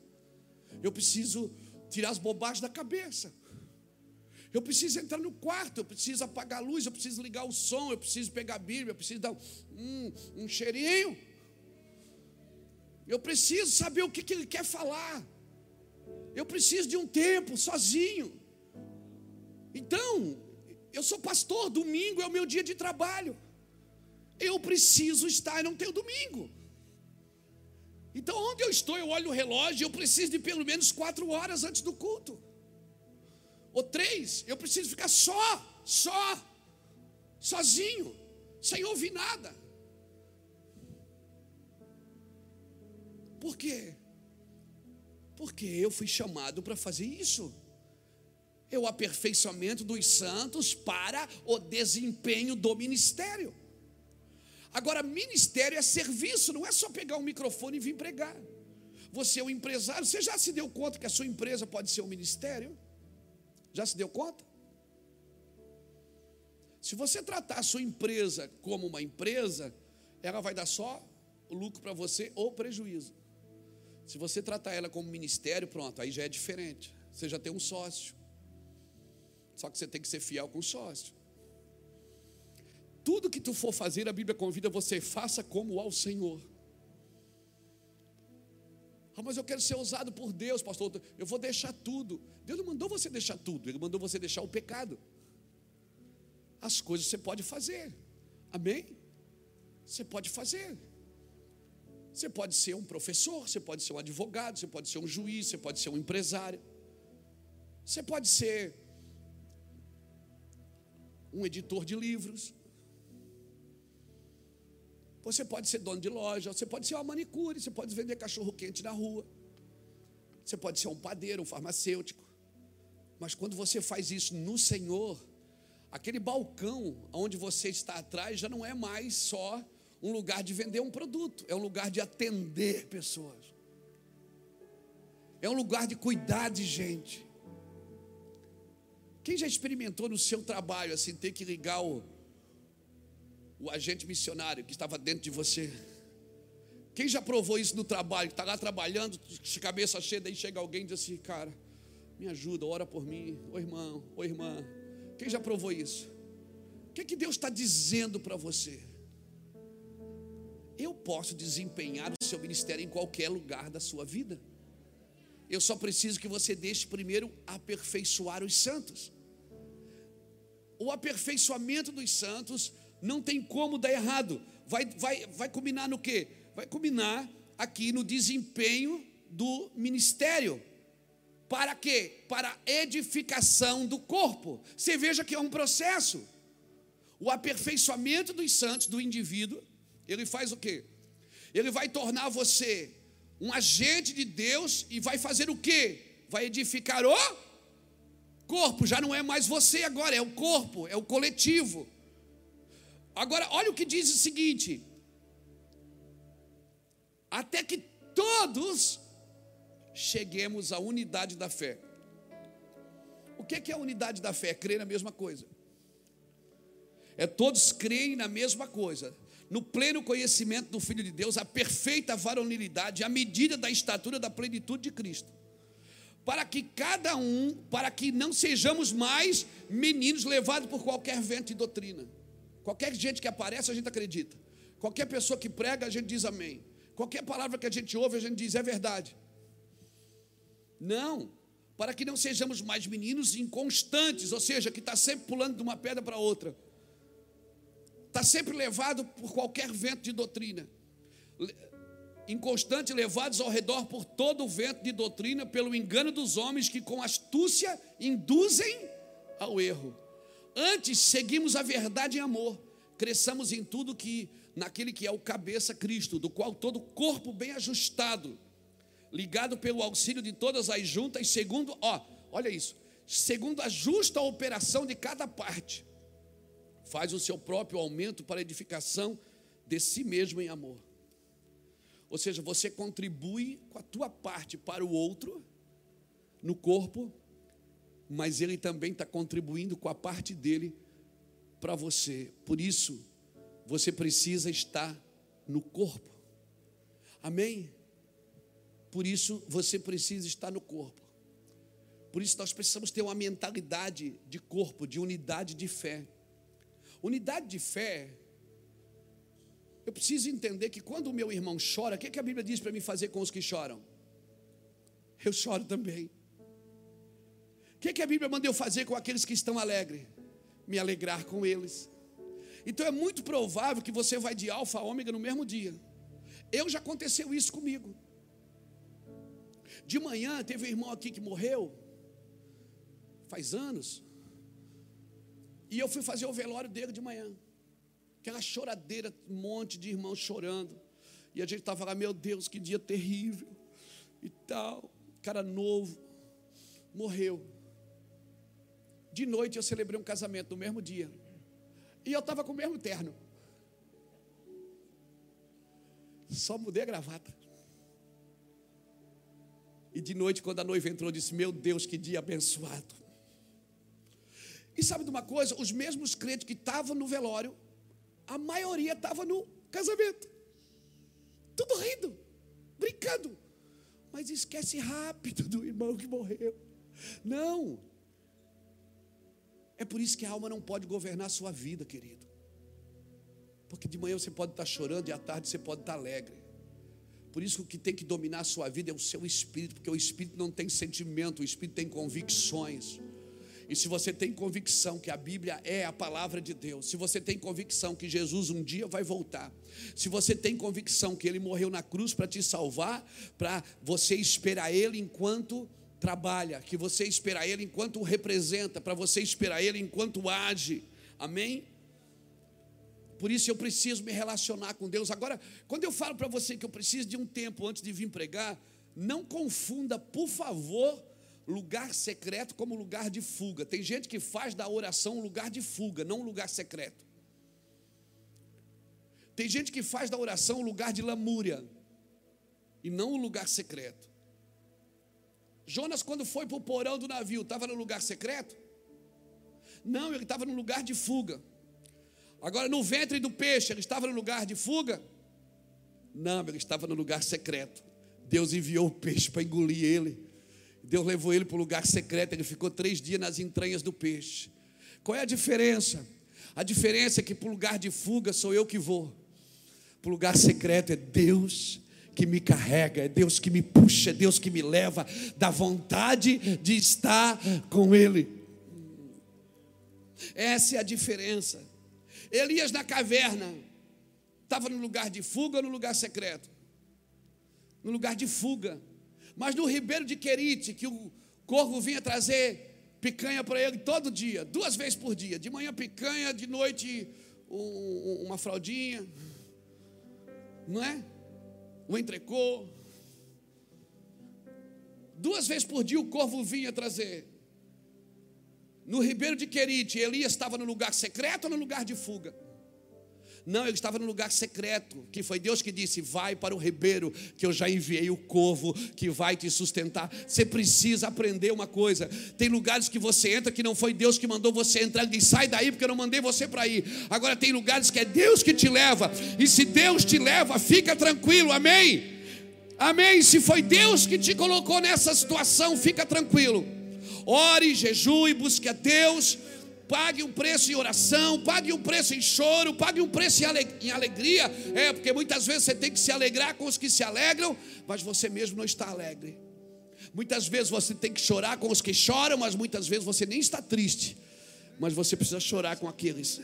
Eu preciso tirar as bobagens da cabeça. Eu preciso entrar no quarto, eu preciso apagar a luz, eu preciso ligar o som, eu preciso pegar a Bíblia, eu preciso dar um, um cheirinho. Eu preciso saber o que, que ele quer falar. Eu preciso de um tempo sozinho. Então, eu sou pastor, domingo é o meu dia de trabalho. Eu preciso estar e não tenho domingo. Então, onde eu estou, eu olho o relógio, eu preciso de pelo menos quatro horas antes do culto. Ou três, eu preciso ficar só, só, sozinho, sem ouvir nada. Por quê? Porque eu fui chamado para fazer isso. É o aperfeiçoamento dos santos para o desempenho do ministério. Agora, ministério é serviço, não é só pegar um microfone e vir pregar. Você é um empresário, você já se deu conta que a sua empresa pode ser um ministério? Já se deu conta? Se você tratar a sua empresa como uma empresa, ela vai dar só lucro para você ou prejuízo. Se você tratar ela como ministério, pronto, aí já é diferente. Você já tem um sócio. Só que você tem que ser fiel com o sócio. Tudo que tu for fazer, a Bíblia convida você, faça como ao Senhor. Ah, mas eu quero ser usado por Deus, pastor. Eu vou deixar tudo. Deus não mandou você deixar tudo, Ele mandou você deixar o pecado. As coisas você pode fazer. Amém? Você pode fazer. Você pode ser um professor, você pode ser um advogado, você pode ser um juiz, você pode ser um empresário. Você pode ser um editor de livros. Você pode ser dono de loja, você pode ser uma manicure, você pode vender cachorro quente na rua. Você pode ser um padeiro, um farmacêutico. Mas quando você faz isso no Senhor, aquele balcão onde você está atrás já não é mais só um lugar de vender um produto, é um lugar de atender pessoas. É um lugar de cuidar de gente. Quem já experimentou no seu trabalho assim ter que ligar o, o agente missionário que estava dentro de você? Quem já provou isso no trabalho, está lá trabalhando, de cabeça cheia, daí chega alguém e diz assim, cara, me ajuda, ora por mim, ô irmão, ô irmã. Quem já provou isso? O que, é que Deus está dizendo para você? Eu posso desempenhar o seu ministério em qualquer lugar da sua vida. Eu só preciso que você deixe primeiro aperfeiçoar os santos. O aperfeiçoamento dos santos não tem como dar errado. Vai, vai, vai combinar no quê? Vai combinar aqui no desempenho do ministério. Para quê? Para edificação do corpo. Você veja que é um processo. O aperfeiçoamento dos santos, do indivíduo, ele faz o quê? Ele vai tornar você um agente de Deus e vai fazer o quê? Vai edificar o corpo, já não é mais você agora, é o corpo, é o coletivo. Agora, olha o que diz o seguinte: até que todos cheguemos à unidade da fé. O que é a unidade da fé? É crer na mesma coisa. É todos creem na mesma coisa no pleno conhecimento do Filho de Deus, a perfeita varonilidade, a medida da estatura da plenitude de Cristo. Para que cada um, para que não sejamos mais meninos levados por qualquer vento de doutrina. Qualquer gente que aparece, a gente acredita. Qualquer pessoa que prega, a gente diz amém. Qualquer palavra que a gente ouve, a gente diz é verdade. Não, para que não sejamos mais meninos inconstantes, ou seja, que está sempre pulando de uma pedra para outra está sempre levado por qualquer vento de doutrina. Inconstante, levados ao redor por todo o vento de doutrina, pelo engano dos homens que com astúcia induzem ao erro. Antes, seguimos a verdade em amor, cresçamos em tudo que naquele que é o cabeça Cristo, do qual todo corpo bem ajustado, ligado pelo auxílio de todas as juntas, segundo, ó, olha isso, segundo a justa operação de cada parte faz o seu próprio aumento para a edificação de si mesmo em amor. Ou seja, você contribui com a tua parte para o outro no corpo, mas ele também está contribuindo com a parte dele para você. Por isso, você precisa estar no corpo. Amém? Por isso, você precisa estar no corpo. Por isso, nós precisamos ter uma mentalidade de corpo, de unidade de fé. Unidade de fé. Eu preciso entender que quando o meu irmão chora, o que, a Bíblia diz para mim fazer com os que choram? Eu choro também. O que, que a Bíblia manda eu fazer com aqueles que estão alegres? Me alegrar com eles. Então é muito provável que você vai de alfa a ômega no mesmo dia. Eu já aconteceu isso comigo. De manhã teve um irmão aqui que morreu. faz anos. E eu fui fazer o velório dele de manhã. Aquela choradeira, um monte de irmãos chorando. E a gente estava lá, meu Deus, que dia terrível. E tal. Cara novo. Morreu. De noite eu celebrei um casamento no mesmo dia. E eu estava com o mesmo terno. Só mudei a gravata. E de noite, quando a noiva entrou, eu disse: Meu Deus, que dia abençoado. E sabe de uma coisa? Os mesmos crentes que estavam no velório, a maioria estava no casamento. Tudo rindo, brincando. Mas esquece rápido do irmão que morreu. Não. É por isso que a alma não pode governar a sua vida, querido. Porque de manhã você pode estar chorando e à tarde você pode estar alegre. Por isso que o que tem que dominar a sua vida é o seu espírito, porque o espírito não tem sentimento, o espírito tem convicções. E se você tem convicção que a Bíblia é a palavra de Deus, se você tem convicção que Jesus um dia vai voltar, se você tem convicção que ele morreu na cruz para te salvar, para você esperar ele enquanto trabalha, que você esperar ele enquanto o representa, para você esperar ele enquanto age. Amém? Por isso eu preciso me relacionar com Deus. Agora, quando eu falo para você que eu preciso de um tempo antes de vir pregar, não confunda, por favor, lugar secreto como lugar de fuga. Tem gente que faz da oração um lugar de fuga, não um lugar secreto. Tem gente que faz da oração um lugar de lamúria e não um lugar secreto. Jonas, quando foi para o porão do navio, estava no lugar secreto? Não, ele estava no lugar de fuga. Agora, no ventre do peixe, ele estava no lugar de fuga? Não, ele estava no lugar secreto. Deus enviou o peixe para engolir ele. Deus levou ele para o lugar secreto. Ele ficou três dias nas entranhas do peixe. Qual é a diferença? A diferença é que para o lugar de fuga sou eu que vou. Para o lugar secreto é Deus que me carrega, é Deus que me puxa, é Deus que me leva da vontade de estar com Ele. Essa é a diferença. Elias na caverna, estava no lugar de fuga ou no lugar secreto? No lugar de fuga. Mas no ribeiro de Querite, que o corvo vinha trazer picanha para ele todo dia, duas vezes por dia. De manhã picanha, de noite um, uma fraldinha, não é? Um entrecô. Duas vezes por dia o corvo vinha trazer no ribeiro de Querite, Elias estava no lugar secreto ou no lugar de fuga? Não, ele estava no lugar secreto, que foi Deus que disse: Vai para o ribeiro, que eu já enviei o corvo que vai te sustentar. Você precisa aprender uma coisa: tem lugares que você entra que não foi Deus que mandou você entrar, diz: Sai daí, porque eu não mandei você para ir. Agora, tem lugares que é Deus que te leva, e se Deus te leva, fica tranquilo, amém? Amém. Se foi Deus que te colocou nessa situação, fica tranquilo ore, jejue, busque a Deus, pague um preço em oração, pague um preço em choro, pague um preço em alegria. É, porque muitas vezes você tem que se alegrar com os que se alegram, mas você mesmo não está alegre. Muitas vezes você tem que chorar com os que choram, mas muitas vezes você nem está triste, mas você precisa chorar com aqueles.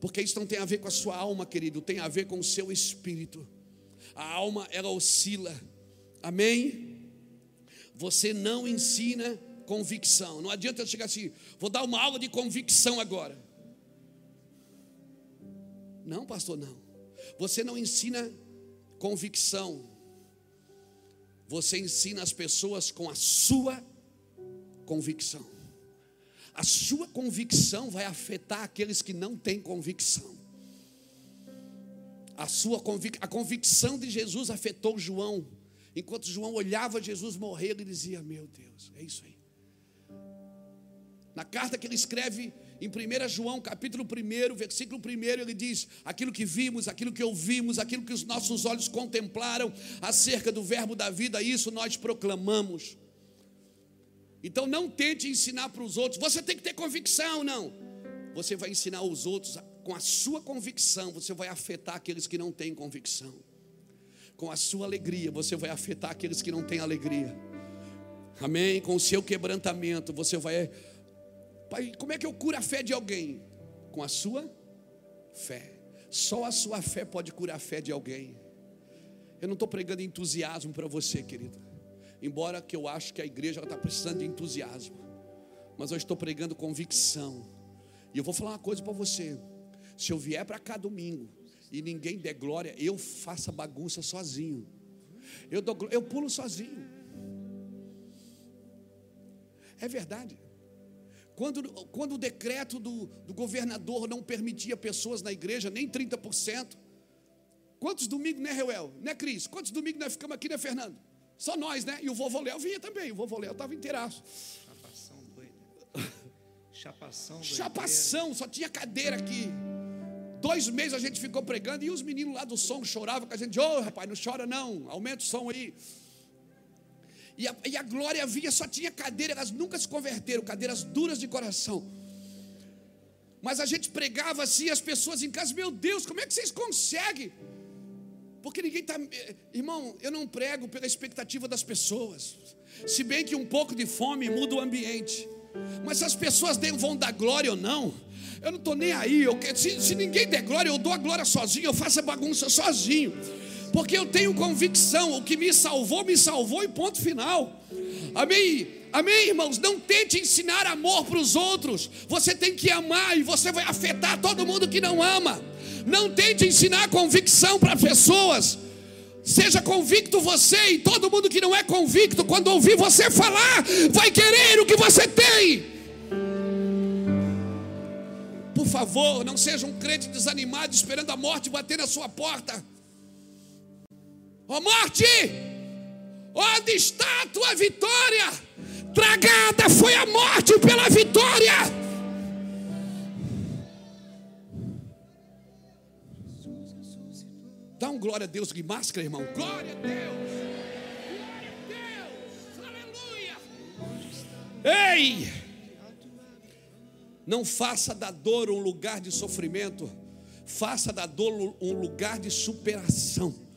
Porque isso não tem a ver com a sua alma, querido, tem a ver com o seu espírito. A alma ela oscila. Amém? Você não ensina convicção. Não adianta eu chegar assim, vou dar uma aula de convicção agora. Não, pastor, não. Você não ensina convicção. Você ensina as pessoas com a sua convicção. A sua convicção vai afetar aqueles que não têm convicção. A sua convic... a convicção de Jesus afetou João. Enquanto João olhava Jesus morrer, ele dizia: Meu Deus, é isso aí. Na carta que ele escreve em 1 João, capítulo 1, versículo 1, ele diz: aquilo que vimos, aquilo que ouvimos, aquilo que os nossos olhos contemplaram acerca do verbo da vida, isso nós proclamamos. Então não tente ensinar para os outros, você tem que ter convicção, não. Você vai ensinar os outros com a sua convicção, você vai afetar aqueles que não têm convicção. Com a sua alegria, você vai afetar aqueles que não têm alegria. Amém? Com o seu quebrantamento, você vai Pai, como é que eu curo a fé de alguém? Com a sua fé. Só a sua fé pode curar a fé de alguém. Eu não estou pregando entusiasmo para você, querido. Embora que eu acho que a igreja está precisando de entusiasmo. mas eu estou pregando convicção. E eu vou falar uma coisa para você: se eu vier para cá domingo e ninguém der glória, eu faço a bagunça sozinho. Eu, dou, eu pulo sozinho. É verdade. Quando, quando o decreto do, do governador não permitia pessoas na igreja, nem 30%. Quantos domingos, né, Reuel? Né, Cris? Quantos domingos nós ficamos aqui, né, Fernando? Só nós, né? E o vovô Léo vinha também. O vovô Léo estava inteiraço. Chapação doida. Chapação doida. Chapação, só tinha cadeira aqui. Dois meses a gente ficou pregando e os meninos lá do som choravam com a gente. Ô, oh, rapaz, não chora não, aumenta o som aí. E a, e a glória vinha, só tinha cadeira, elas nunca se converteram, cadeiras duras de coração. Mas a gente pregava assim, as pessoas em casa, meu Deus, como é que vocês conseguem? Porque ninguém está. Irmão, eu não prego pela expectativa das pessoas. Se bem que um pouco de fome muda o ambiente. Mas se as pessoas vão dar glória ou não, eu não estou nem aí. Eu, se, se ninguém der glória, eu dou a glória sozinho, eu faço a bagunça sozinho porque eu tenho convicção: o que me salvou, me salvou e ponto final. Amém? Amém, irmãos? Não tente ensinar amor para os outros, você tem que amar e você vai afetar todo mundo que não ama. Não tente ensinar convicção para pessoas. Seja convicto você e todo mundo que não é convicto, quando ouvir você falar, vai querer o que você tem. Por favor, não seja um crente desanimado esperando a morte bater na sua porta. Ó oh, morte, onde está a tua vitória? Tragada foi a morte pela vitória. Dá um glória a Deus de máscara, irmão. Glória a Deus. Glória a Deus. Aleluia. Ei! Não faça da dor um lugar de sofrimento. Faça da dor um lugar de superação.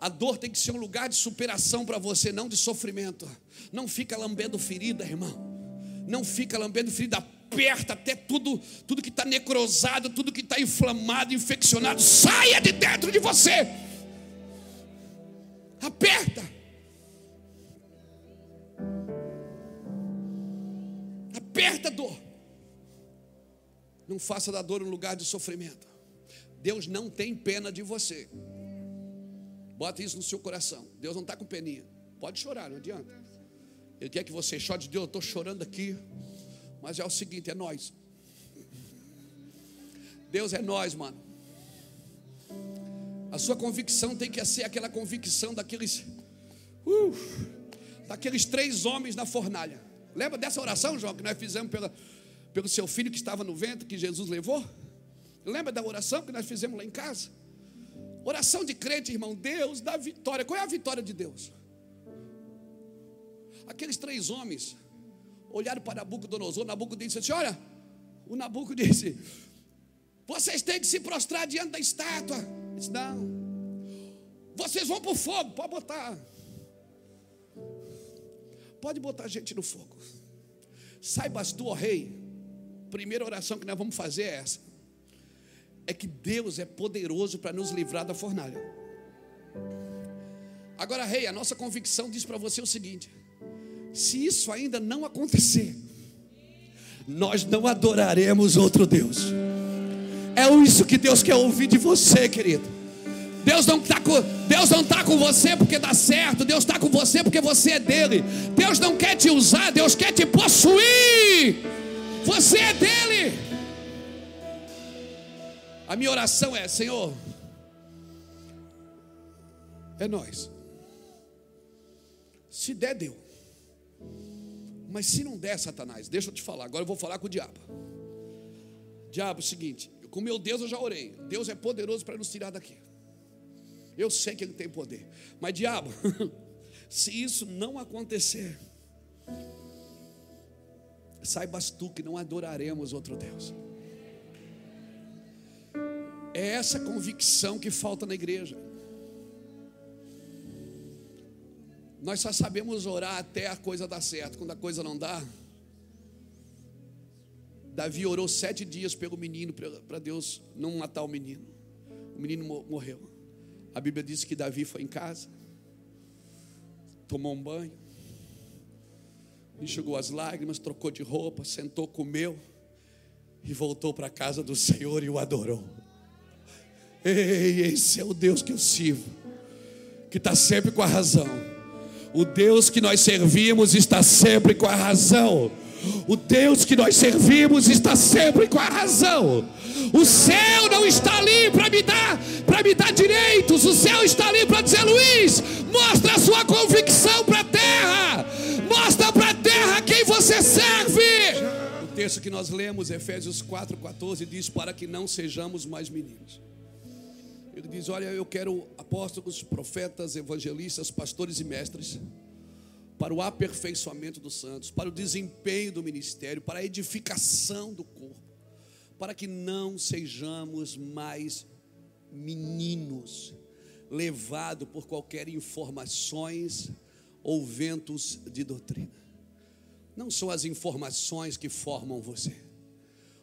A dor tem que ser um lugar de superação para você, não de sofrimento. Não fica lambendo ferida, irmão. Não fica lambendo ferida. Aperta até tudo, tudo que está necrosado, tudo que está inflamado, infeccionado, saia de dentro de você. Aperta. Aperta a dor. Não faça da dor um lugar de sofrimento. Deus não tem pena de você. Bota isso no seu coração. Deus não está com peninha. Pode chorar, não adianta. Ele quer que você chore de Deus. Eu estou chorando aqui. Mas é o seguinte: é nós. Deus é nós, mano. A sua convicção tem que ser aquela convicção daqueles. Uh, daqueles três homens na fornalha. Lembra dessa oração, João, que nós fizemos pela, pelo seu filho que estava no vento, que Jesus levou? Lembra da oração que nós fizemos lá em casa? Oração de crente, irmão. Deus dá vitória. Qual é a vitória de Deus? Aqueles três homens olharam para Nabucodonosor. Nabucodonosor disse assim: Olha, o Nabuco disse: Vocês têm que se prostrar diante da estátua. Ele disse: Não. Vocês vão para o fogo. Pode botar. Pode botar gente no fogo. Saibas tu, ó rei. Primeira oração que nós vamos fazer é essa é que Deus é poderoso para nos livrar da fornalha. Agora, rei, a nossa convicção diz para você o seguinte: se isso ainda não acontecer, nós não adoraremos outro Deus. É isso que Deus quer ouvir de você, querido. Deus não está com, Deus não tá com você porque dá certo. Deus está com você porque você é dele. Deus não quer te usar, Deus quer te possuir. Você é dele. A minha oração é: Senhor, é nós. Se der, deu. Mas se não der, Satanás, deixa eu te falar. Agora eu vou falar com o diabo. Diabo, seguinte: com meu Deus eu já orei. Deus é poderoso para nos tirar daqui. Eu sei que Ele tem poder. Mas, diabo, se isso não acontecer, saibas tu que não adoraremos outro Deus. É essa convicção que falta na igreja. Nós só sabemos orar até a coisa dar certo. Quando a coisa não dá, Davi orou sete dias pelo menino para Deus não matar o menino. O menino morreu. A Bíblia diz que Davi foi em casa, tomou um banho, enxugou as lágrimas, trocou de roupa, sentou, comeu e voltou para a casa do Senhor e o adorou. Ei, esse é o Deus que eu sirvo, que está sempre com a razão. O Deus que nós servimos está sempre com a razão. O Deus que nós servimos está sempre com a razão. O céu não está ali para me dar, para me dar direitos. O céu está ali para dizer, Luiz, mostra a sua convicção para a terra. Mostra para a terra quem você serve. O texto que nós lemos, Efésios 4:14 diz para que não sejamos mais meninos. Ele diz: "Olha, eu quero apóstolos, profetas, evangelistas, pastores e mestres para o aperfeiçoamento dos santos, para o desempenho do ministério, para a edificação do corpo, para que não sejamos mais meninos, levados por qualquer informações ou ventos de doutrina. Não são as informações que formam você.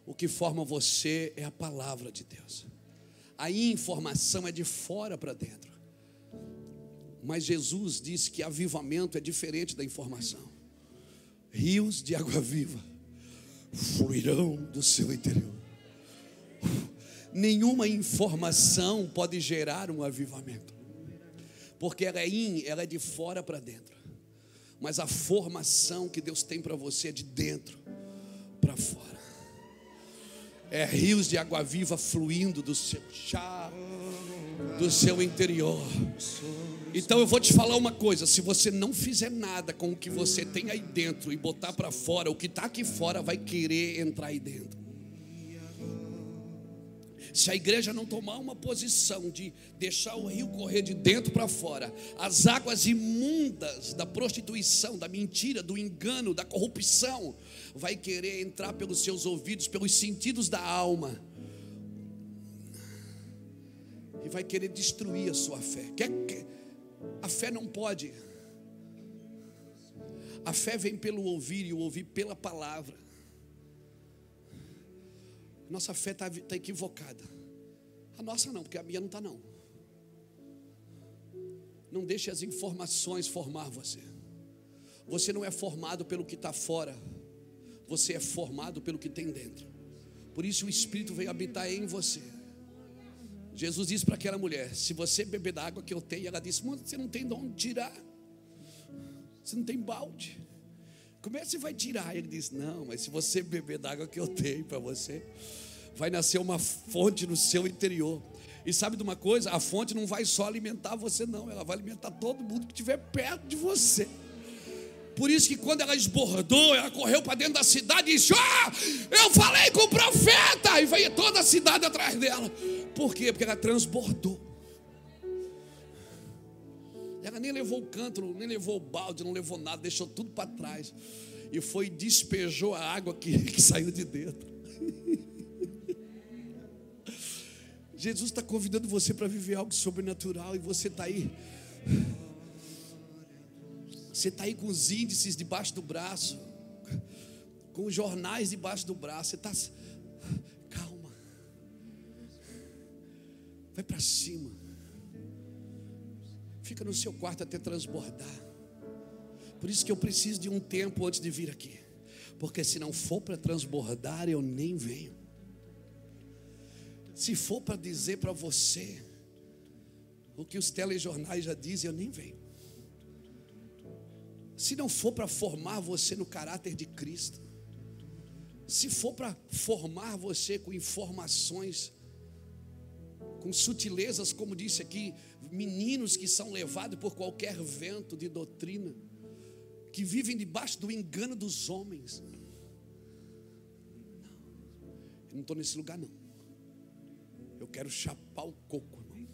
O que forma você é a palavra de Deus. A informação é de fora para dentro. Mas Jesus disse que avivamento é diferente da informação. Rios de água viva fluirão do seu interior. Nenhuma informação pode gerar um avivamento. Porque ela é in, ela é de fora para dentro. Mas a formação que Deus tem para você é de dentro para fora. É rios de água viva fluindo do seu chá, do seu interior. Então eu vou te falar uma coisa: se você não fizer nada com o que você tem aí dentro e botar para fora, o que está aqui fora vai querer entrar aí dentro. Se a igreja não tomar uma posição de deixar o rio correr de dentro para fora, as águas imundas da prostituição, da mentira, do engano, da corrupção, vai querer entrar pelos seus ouvidos, pelos sentidos da alma, e vai querer destruir a sua fé. Quer, quer, a fé não pode. A fé vem pelo ouvir e o ouvir pela palavra. Nossa fé está tá equivocada. A nossa não, porque a minha não está não. Não deixe as informações formar você. Você não é formado pelo que está fora. Você é formado pelo que tem dentro. Por isso o Espírito veio habitar em você. Jesus disse para aquela mulher: Se você beber da água que eu tenho, ela disse: Mano, você não tem de onde tirar. Você não tem balde. Como é que você vai tirar? Ele disse: Não, mas se você beber da água que eu tenho para você, vai nascer uma fonte no seu interior. E sabe de uma coisa? A fonte não vai só alimentar você, não, ela vai alimentar todo mundo que estiver perto de você. Por isso que quando ela esbordou, ela correu para dentro da cidade e disse: Ah, eu falei com o profeta! E veio toda a cidade atrás dela. Por quê? Porque ela transbordou. Ela nem levou o canto, nem levou o balde, não levou nada, deixou tudo para trás. E foi e despejou a água que, que saiu de dentro. Jesus está convidando você para viver algo sobrenatural e você está aí. Você está aí com os índices debaixo do braço, com os jornais debaixo do braço. Você está Vai para cima. Fica no seu quarto até transbordar. Por isso que eu preciso de um tempo antes de vir aqui. Porque se não for para transbordar, eu nem venho. Se for para dizer para você o que os telejornais já dizem, eu nem venho. Se não for para formar você no caráter de Cristo, se for para formar você com informações com sutilezas, como disse aqui, meninos que são levados por qualquer vento de doutrina, que vivem debaixo do engano dos homens. Não, eu não estou nesse lugar, não. Eu quero chapar o coco, irmão.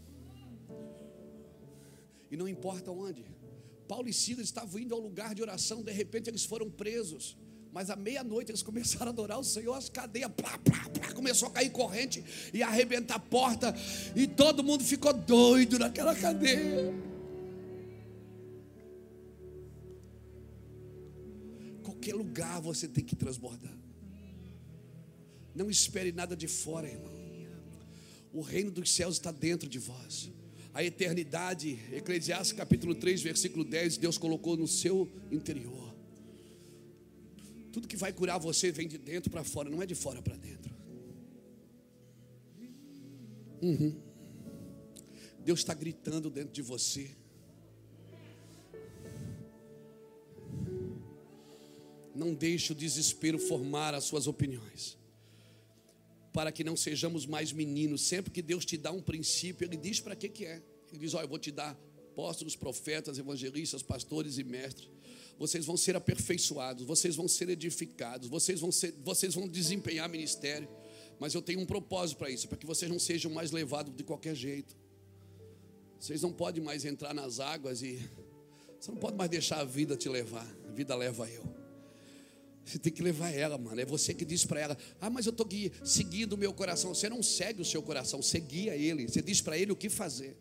E não importa onde. Paulo e Silas estavam indo ao lugar de oração, de repente eles foram presos. Mas à meia-noite eles começaram a adorar o Senhor, as cadeias, plá, plá, plá, começou a cair corrente e a arrebentar a porta, e todo mundo ficou doido naquela cadeia. Qualquer lugar você tem que transbordar. Não espere nada de fora, irmão. O reino dos céus está dentro de vós. A eternidade, Eclesiastes capítulo 3, versículo 10, Deus colocou no seu interior Tudo que vai curar você vem de dentro para fora, não é de fora para dentro. Uhum. Deus está gritando dentro de você. Não deixe o desespero formar as suas opiniões. Para que não sejamos mais meninos. Sempre que Deus te dá um princípio, Ele diz para que, que é. Ele diz: Olha, eu vou te dar apóstolos, profetas, evangelistas, pastores e mestres. Vocês vão ser aperfeiçoados, vocês vão ser edificados, vocês vão, ser, vocês vão desempenhar ministério. Mas eu tenho um propósito para isso, para que vocês não sejam mais levados de qualquer jeito. Vocês não podem mais entrar nas águas e você não pode mais deixar a vida te levar. A vida leva eu. Você tem que levar ela, mano. É você que diz para ela: Ah, mas eu estou seguindo o meu coração. Você não segue o seu coração, você guia ele. Você diz para ele o que fazer.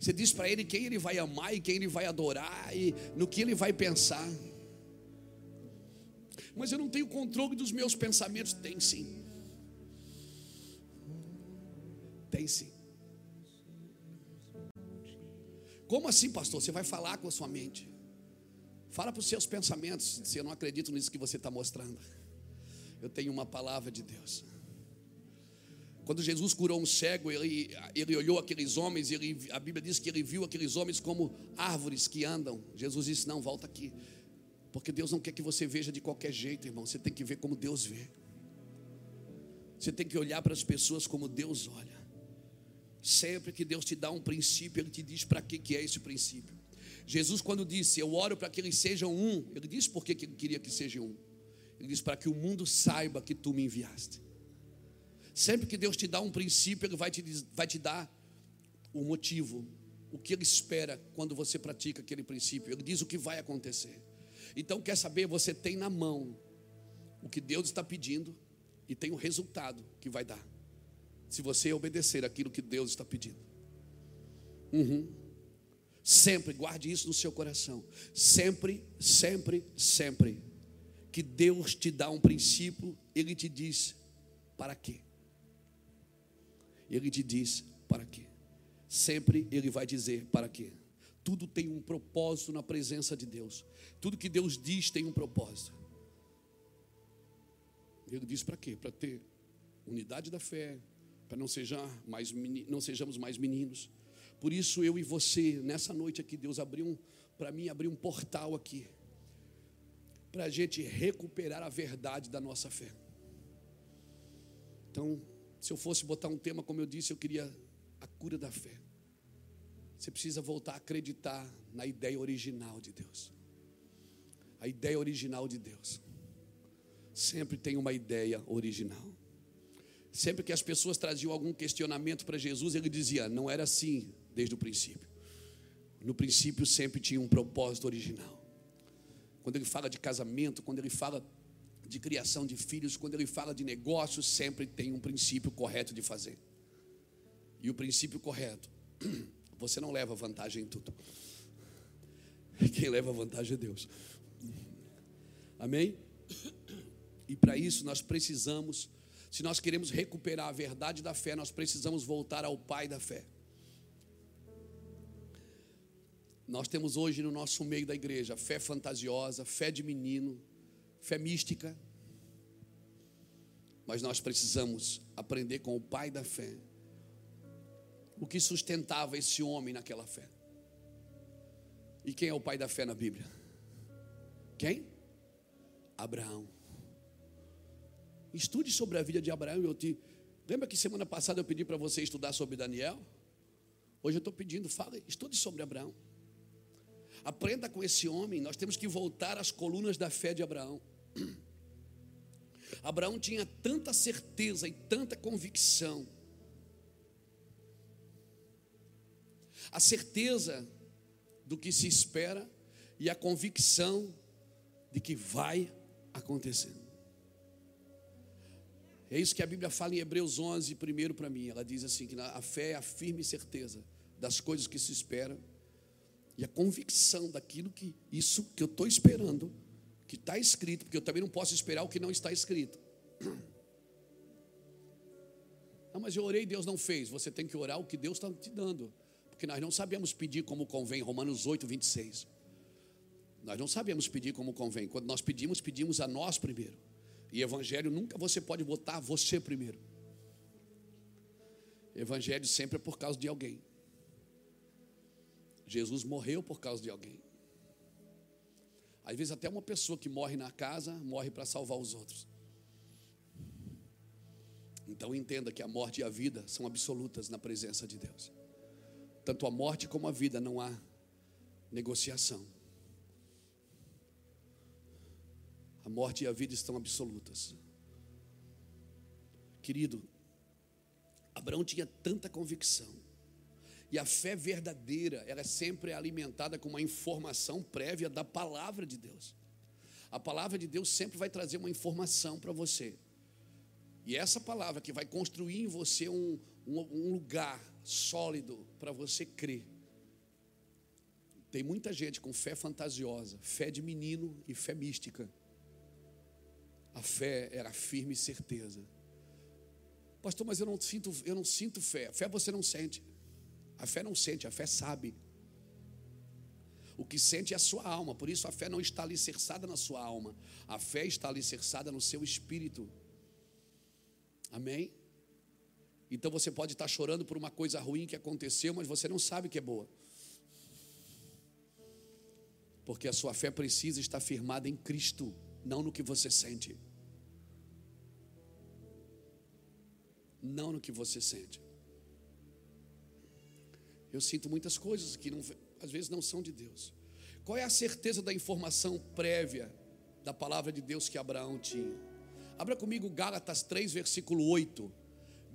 Você diz para ele quem ele vai amar e quem ele vai adorar e no que ele vai pensar. Mas eu não tenho controle dos meus pensamentos. Tem sim. Tem sim. Como assim, pastor? Você vai falar com a sua mente. Fala para os seus pensamentos. Se eu não acredito nisso que você está mostrando. Eu tenho uma palavra de Deus. Quando Jesus curou um cego, ele, ele olhou aqueles homens, ele, a Bíblia diz que ele viu aqueles homens como árvores que andam. Jesus disse: Não, volta aqui. Porque Deus não quer que você veja de qualquer jeito, irmão. Você tem que ver como Deus vê. Você tem que olhar para as pessoas como Deus olha. Sempre que Deus te dá um princípio, Ele te diz para que, que é esse princípio. Jesus, quando disse, Eu oro para que eles sejam um, Ele disse por que Ele queria que sejam um. Ele disse para que o mundo saiba que tu me enviaste. Sempre que Deus te dá um princípio, Ele vai te, vai te dar o motivo, o que Ele espera quando você pratica aquele princípio. Ele diz o que vai acontecer. Então, quer saber? Você tem na mão o que Deus está pedindo e tem o resultado que vai dar se você obedecer aquilo que Deus está pedindo. Uhum. Sempre, guarde isso no seu coração. Sempre, sempre, sempre. Que Deus te dá um princípio, Ele te diz para quê? Ele te diz para quê? Sempre Ele vai dizer para quê? Tudo tem um propósito na presença de Deus. Tudo que Deus diz tem um propósito. Ele diz para quê? Para ter unidade da fé, para não, seja não sejamos mais meninos. Por isso eu e você, nessa noite aqui, Deus abriu um, para mim, abriu um portal aqui, para a gente recuperar a verdade da nossa fé. Então, se eu fosse botar um tema, como eu disse, eu queria a cura da fé. Você precisa voltar a acreditar na ideia original de Deus. A ideia original de Deus. Sempre tem uma ideia original. Sempre que as pessoas traziam algum questionamento para Jesus, ele dizia: não era assim desde o princípio. No princípio sempre tinha um propósito original. Quando ele fala de casamento, quando ele fala de criação de filhos, quando ele fala de negócios, sempre tem um princípio correto de fazer. E o princípio correto, você não leva vantagem em tudo. Quem leva vantagem é Deus. Amém? E para isso nós precisamos se nós queremos recuperar a verdade da fé, nós precisamos voltar ao Pai da fé. Nós temos hoje no nosso meio da igreja fé fantasiosa, fé de menino, fé mística. Mas nós precisamos aprender com o Pai da fé o que sustentava esse homem naquela fé. E quem é o pai da fé na Bíblia? Quem? Abraão. Estude sobre a vida de Abraão. Eu te... Lembra que semana passada eu pedi para você estudar sobre Daniel? Hoje eu estou pedindo, fale, estude sobre Abraão. Aprenda com esse homem. Nós temos que voltar às colunas da fé de Abraão. Abraão tinha tanta certeza e tanta convicção. A certeza do que se espera e a convicção de que vai acontecer. É isso que a Bíblia fala em Hebreus 11, primeiro para mim. Ela diz assim: que a fé é a firme certeza das coisas que se esperam e a convicção daquilo que, isso que eu estou esperando, que está escrito, porque eu também não posso esperar o que não está escrito. Não, mas eu orei e Deus não fez. Você tem que orar o que Deus está te dando, porque nós não sabemos pedir como convém. Romanos 8, 26. Nós não sabemos pedir como convém. Quando nós pedimos, pedimos a nós primeiro. E evangelho nunca você pode botar você primeiro. Evangelho sempre é por causa de alguém. Jesus morreu por causa de alguém. Às vezes até uma pessoa que morre na casa morre para salvar os outros. Então entenda que a morte e a vida são absolutas na presença de Deus. Tanto a morte como a vida não há negociação. A morte e a vida estão absolutas. Querido, Abraão tinha tanta convicção. E a fé verdadeira, ela é sempre alimentada com uma informação prévia da palavra de Deus. A palavra de Deus sempre vai trazer uma informação para você. E essa palavra que vai construir em você um, um, um lugar sólido para você crer. Tem muita gente com fé fantasiosa, fé de menino e fé mística. A fé era firme certeza. Pastor, mas eu não sinto, eu não sinto fé. Fé você não sente. A fé não sente, a fé sabe. O que sente é a sua alma, por isso a fé não está alicerçada na sua alma. A fé está alicerçada no seu espírito. Amém? Então você pode estar chorando por uma coisa ruim que aconteceu, mas você não sabe que é boa. Porque a sua fé precisa estar firmada em Cristo, não no que você sente. Não no que você sente. Eu sinto muitas coisas que não, às vezes não são de Deus. Qual é a certeza da informação prévia da palavra de Deus que Abraão tinha? Abra comigo Gálatas 3, versículo 8.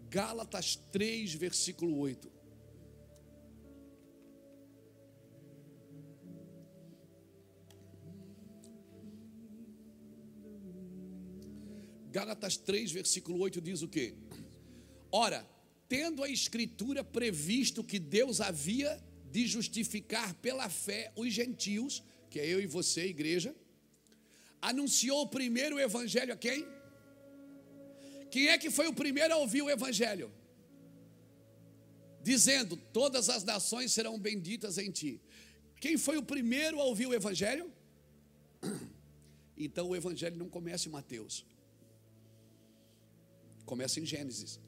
Gálatas 3, versículo 8. Gálatas 3, versículo 8 diz o que? Ora, tendo a Escritura previsto que Deus havia de justificar pela fé os gentios, que é eu e você, igreja, anunciou primeiro o Evangelho a quem? Quem é que foi o primeiro a ouvir o Evangelho? Dizendo: Todas as nações serão benditas em ti. Quem foi o primeiro a ouvir o Evangelho? Então o Evangelho não começa em Mateus, começa em Gênesis.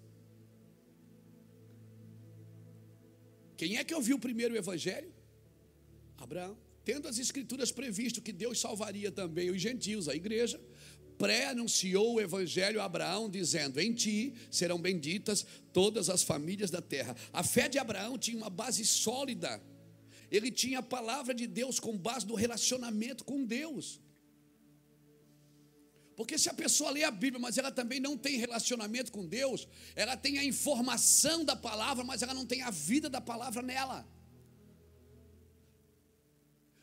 Quem é que ouviu primeiro o Evangelho? Abraão. Tendo as Escrituras previsto que Deus salvaria também os gentios, a igreja, pré-anunciou o Evangelho a Abraão, dizendo: Em ti serão benditas todas as famílias da terra. A fé de Abraão tinha uma base sólida, ele tinha a palavra de Deus com base no relacionamento com Deus. Porque se a pessoa lê a Bíblia, mas ela também não tem relacionamento com Deus, ela tem a informação da palavra, mas ela não tem a vida da palavra nela.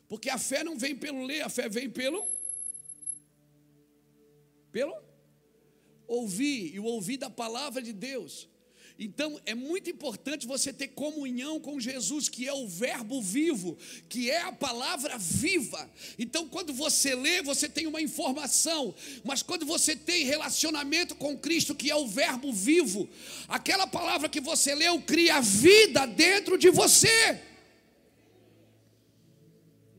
Porque a fé não vem pelo ler, a fé vem pelo pelo ouvir e o ouvir da palavra de Deus. Então é muito importante você ter comunhão com Jesus, que é o Verbo vivo, que é a palavra viva. Então, quando você lê, você tem uma informação, mas quando você tem relacionamento com Cristo, que é o Verbo vivo, aquela palavra que você leu cria vida dentro de você.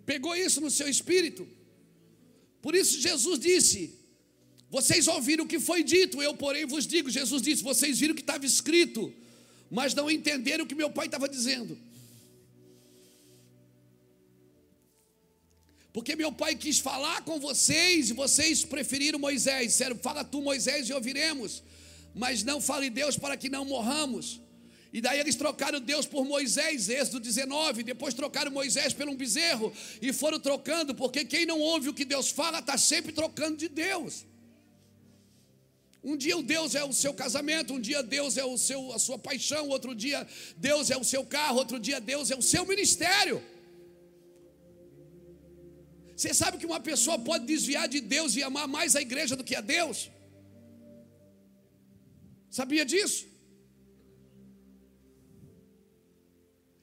Pegou isso no seu espírito? Por isso, Jesus disse: vocês ouviram o que foi dito, eu, porém, vos digo. Jesus disse: Vocês viram o que estava escrito, mas não entenderam o que meu pai estava dizendo. Porque meu pai quis falar com vocês e vocês preferiram Moisés. Disseram: Fala tu, Moisés, e ouviremos. Mas não fale Deus para que não morramos. E daí eles trocaram Deus por Moisés, Êxodo 19. Depois trocaram Moisés por um bezerro. E foram trocando, porque quem não ouve o que Deus fala está sempre trocando de Deus. Um dia o Deus é o seu casamento, um dia Deus é o seu, a sua paixão, outro dia Deus é o seu carro, outro dia Deus é o seu ministério. Você sabe que uma pessoa pode desviar de Deus e amar mais a igreja do que a Deus? Sabia disso?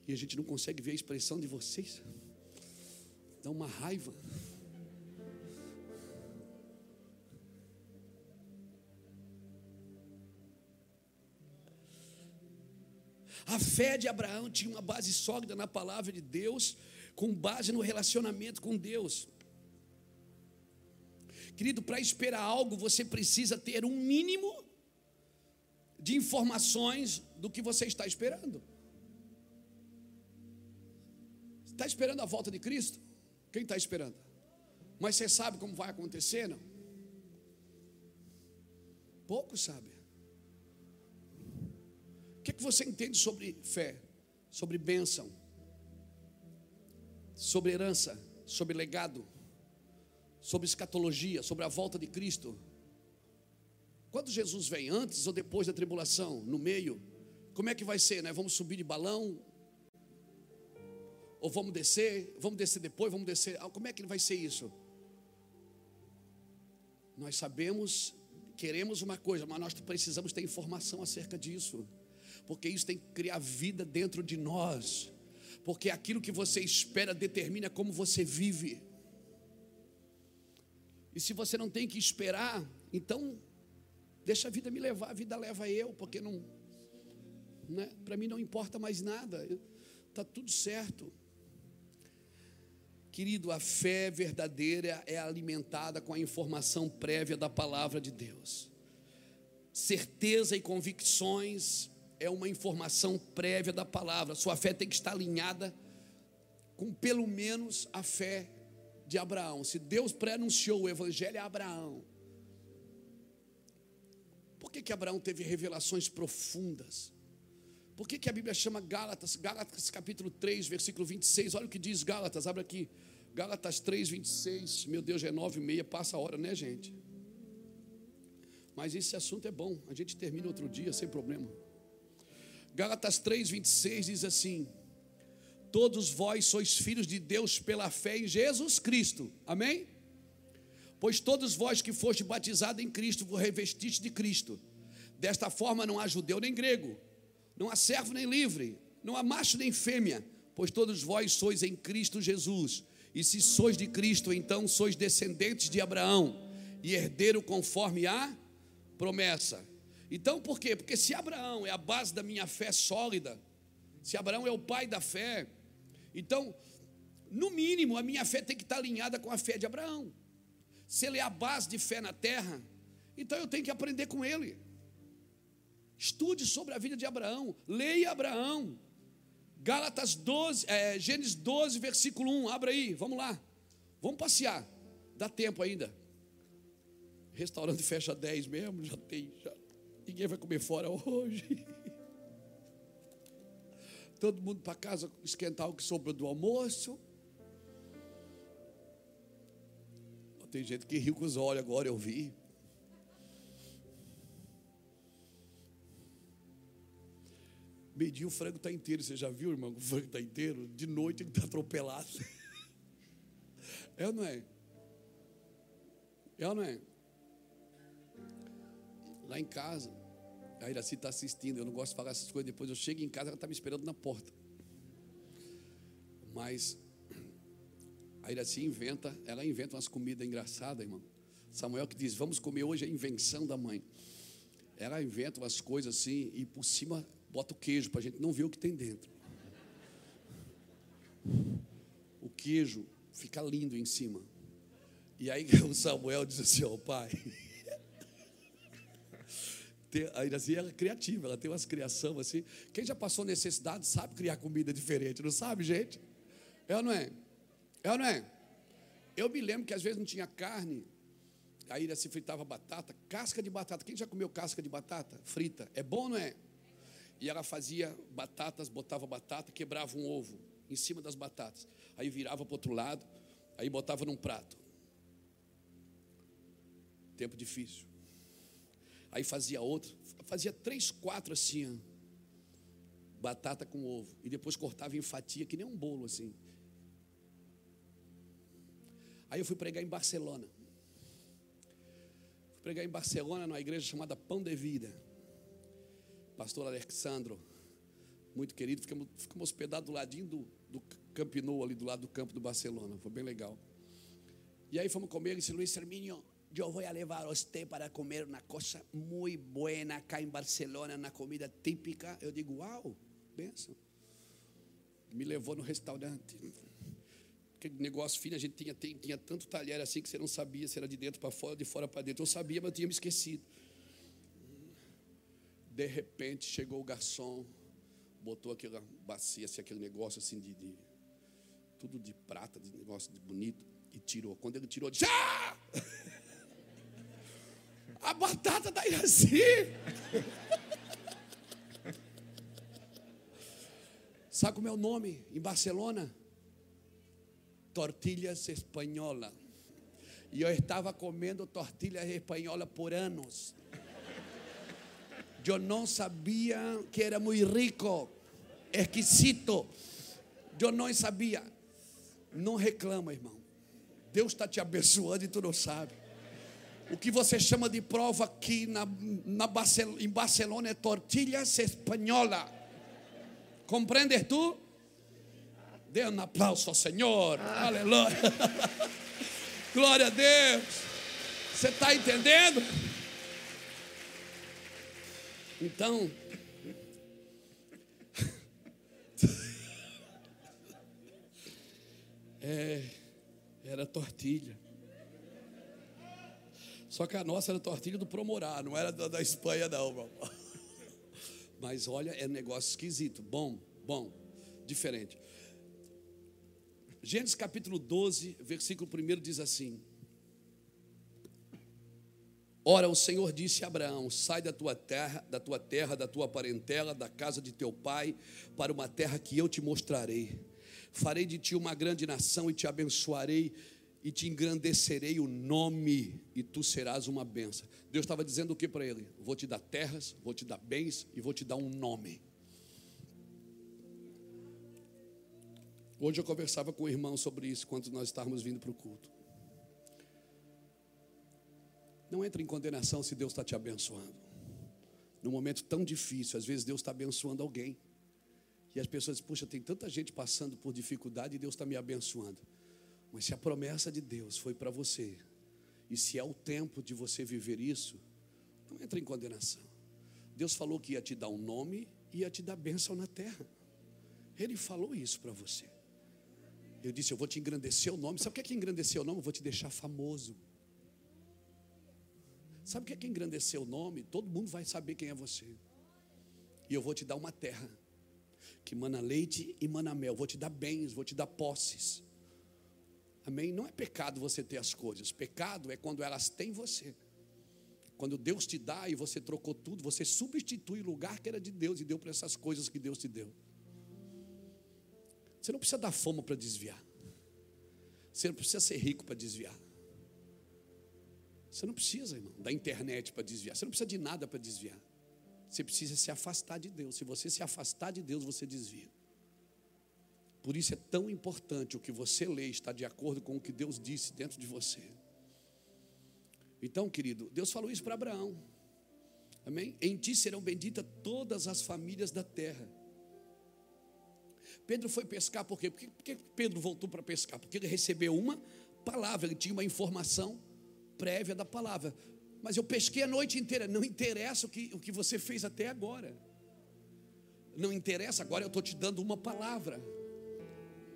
E a gente não consegue ver a expressão de vocês. Dá uma raiva. A fé de Abraão tinha uma base sólida na palavra de Deus, com base no relacionamento com Deus. Querido, para esperar algo, você precisa ter um mínimo de informações do que você está esperando. Está esperando a volta de Cristo? Quem está esperando? Mas você sabe como vai acontecer, não? Poucos sabem. O que, que você entende sobre fé, sobre bênção, sobre herança, sobre legado, sobre escatologia, sobre a volta de Cristo? Quando Jesus vem, antes ou depois da tribulação, no meio, como é que vai ser, né? Vamos subir de balão? Ou vamos descer? Vamos descer depois? Vamos descer? Ah, como é que vai ser isso? Nós sabemos, queremos uma coisa, mas nós precisamos ter informação acerca disso, porque isso tem que criar vida dentro de nós, porque aquilo que você espera determina como você vive. E se você não tem que esperar, então Deixa a vida me levar, a vida leva eu, porque não, né? para mim não importa mais nada, está tudo certo. Querido, a fé verdadeira é alimentada com a informação prévia da palavra de Deus. Certeza e convicções é uma informação prévia da palavra. Sua fé tem que estar alinhada com pelo menos a fé de Abraão. Se Deus prenunciou o evangelho a Abraão, por que, que Abraão teve revelações profundas? Por que, que a Bíblia chama Gálatas? Gálatas capítulo 3, versículo 26. Olha o que diz Gálatas, abre aqui. Gálatas 3, 26. Meu Deus, já é nove e meia, passa a hora, né, gente? Mas esse assunto é bom, a gente termina outro dia sem problema. Gálatas 3, 26 diz assim: Todos vós sois filhos de Deus pela fé em Jesus Cristo, amém? Pois todos vós que foste batizados em Cristo, vos revestiste de Cristo. Desta forma não há judeu nem grego, não há servo nem livre, não há macho nem fêmea, pois todos vós sois em Cristo Jesus. E se sois de Cristo, então sois descendentes de Abraão e herdeiro conforme a promessa. Então, por quê? Porque se Abraão é a base da minha fé sólida, se Abraão é o pai da fé, então, no mínimo, a minha fé tem que estar alinhada com a fé de Abraão se ele é a base de fé na terra, então eu tenho que aprender com ele. Estude sobre a vida de Abraão, leia Abraão. Gálatas 12, é, Gênesis 12, versículo 1, abra aí, vamos lá. Vamos passear, dá tempo ainda. Restaurante fecha 10 mesmo, já tem, já. Ninguém vai comer fora hoje. Todo mundo para casa esquentar o que sobrou do almoço. Tem gente que riu com os olhos agora, eu vi. Meio-dia o frango está inteiro. Você já viu, irmão? O frango está inteiro. De noite ele está atropelado. É ou não é? É ou não é? Lá em casa, a Iraci está assistindo. Eu não gosto de falar essas coisas. Depois eu chego em casa, ela está me esperando na porta. Mas Aí assim inventa, ela inventa umas comidas engraçadas, irmão. Samuel que diz: Vamos comer hoje a invenção da mãe. Ela inventa umas coisas assim e por cima bota o queijo para a gente não ver o que tem dentro. O queijo fica lindo em cima. E aí o Samuel diz assim: Ó oh, pai. A assim, ela é criativa, ela tem umas criação assim. Quem já passou necessidade sabe criar comida diferente, não sabe, gente? É ou não é? É ou não é? Eu me lembro que às vezes não tinha carne, aí se fritava batata, casca de batata. Quem já comeu casca de batata frita? É bom, não é? E ela fazia batatas, botava batata, quebrava um ovo em cima das batatas. Aí virava para o outro lado, aí botava num prato. Tempo difícil. Aí fazia outro, fazia três, quatro assim, batata com ovo. E depois cortava em fatia, que nem um bolo assim. Aí eu fui pregar em Barcelona. Fui pregar em Barcelona, numa igreja chamada Pão de Vida. Pastor Alexandro, muito querido, ficamos, ficamos hospedados do ladinho do, do Camp Nou, ali do lado do campo do Barcelona. Foi bem legal. E aí fomos comer, e disse Luiz Hermínio, eu vou levar você para comer uma coisa muito boa cá em Barcelona, na comida típica. Eu digo, uau, benção. Me levou no restaurante aquele negócio fino, a gente tinha, tinha, tinha tanto talher assim que você não sabia se era de dentro para fora, de fora para dentro. Eu sabia, mas eu tinha me esquecido. De repente chegou o garçom, botou aquela bacia, assim, aquele negócio assim de, de tudo de prata, de negócio de bonito, e tirou. Quando ele tirou, disse, ah! A batata da Iraci! Sabe como é o nome em Barcelona? Tortilhas espanhola. E eu estava comendo tortilhas espanhola por anos. Eu não sabia que era muito rico, exquisito. Eu não sabia. Não reclama, irmão. Deus está te abençoando e tu não sabe. O que você chama de prova aqui na, na Barcel em Barcelona é tortilhas espanhola. Compreendes tu? Dê um aplauso ao Senhor. Aleluia. Glória a Deus. Você está entendendo? Então, é, era tortilha. Só que a nossa era tortilha do Promorá, não era da, da Espanha, não, irmão. Mas olha, é negócio esquisito. Bom, bom, diferente. Gênesis capítulo 12, versículo 1 diz assim: Ora, o Senhor disse a Abraão: Sai da tua terra, da tua terra, da tua parentela, da casa de teu pai, para uma terra que eu te mostrarei. Farei de ti uma grande nação e te abençoarei e te engrandecerei o nome e tu serás uma benção. Deus estava dizendo o que para ele? Vou te dar terras, vou te dar bens e vou te dar um nome. Hoje eu conversava com o irmão sobre isso quando nós estávamos vindo para o culto. Não entre em condenação se Deus está te abençoando. Num momento tão difícil, às vezes Deus está abençoando alguém. E as pessoas dizem, puxa, tem tanta gente passando por dificuldade e Deus está me abençoando. Mas se a promessa de Deus foi para você, e se é o tempo de você viver isso, não entre em condenação. Deus falou que ia te dar um nome e ia te dar bênção na terra. Ele falou isso para você. Eu disse: Eu vou te engrandecer o nome. Sabe o que é que engrandecer o nome? Eu vou te deixar famoso. Sabe o que é que engrandecer o nome? Todo mundo vai saber quem é você. E eu vou te dar uma terra que mana leite e mana mel. Vou te dar bens, vou te dar posses. Amém? Não é pecado você ter as coisas. Pecado é quando elas têm você. Quando Deus te dá e você trocou tudo, você substitui o lugar que era de Deus e deu para essas coisas que Deus te deu. Você não precisa dar fome para desviar. Você não precisa ser rico para desviar. Você não precisa, irmão, da internet para desviar. Você não precisa de nada para desviar. Você precisa se afastar de Deus. Se você se afastar de Deus, você desvia. Por isso é tão importante o que você lê estar de acordo com o que Deus disse dentro de você. Então, querido, Deus falou isso para Abraão. Amém? Em ti serão benditas todas as famílias da terra. Pedro foi pescar por quê? Por que Pedro voltou para pescar? Porque ele recebeu uma palavra, ele tinha uma informação prévia da palavra. Mas eu pesquei a noite inteira. Não interessa o que, o que você fez até agora. Não interessa, agora eu estou te dando uma palavra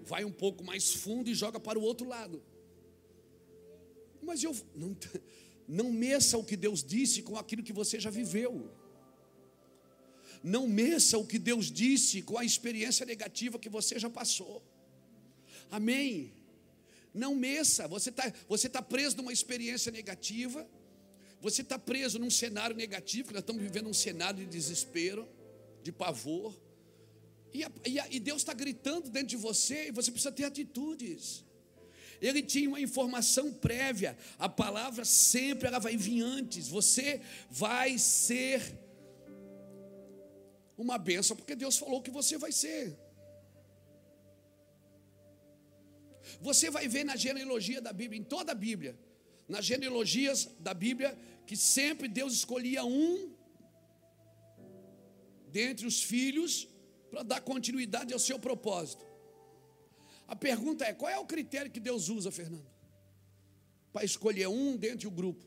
vai um pouco mais fundo e joga para o outro lado. Mas eu não, não meça o que Deus disse com aquilo que você já viveu. Não meça o que Deus disse com a experiência negativa que você já passou. Amém. Não meça, você está você tá preso numa experiência negativa, você está preso num cenário negativo, nós estamos vivendo um cenário de desespero, de pavor. E, a, e, a, e Deus está gritando dentro de você e você precisa ter atitudes. Ele tinha uma informação prévia. A palavra sempre ela vai vir antes. Você vai ser uma bênção porque Deus falou que você vai ser. Você vai ver na genealogia da Bíblia, em toda a Bíblia, nas genealogias da Bíblia, que sempre Deus escolhia um dentre os filhos para dar continuidade ao seu propósito. A pergunta é: qual é o critério que Deus usa, Fernando? Para escolher um dentre o grupo,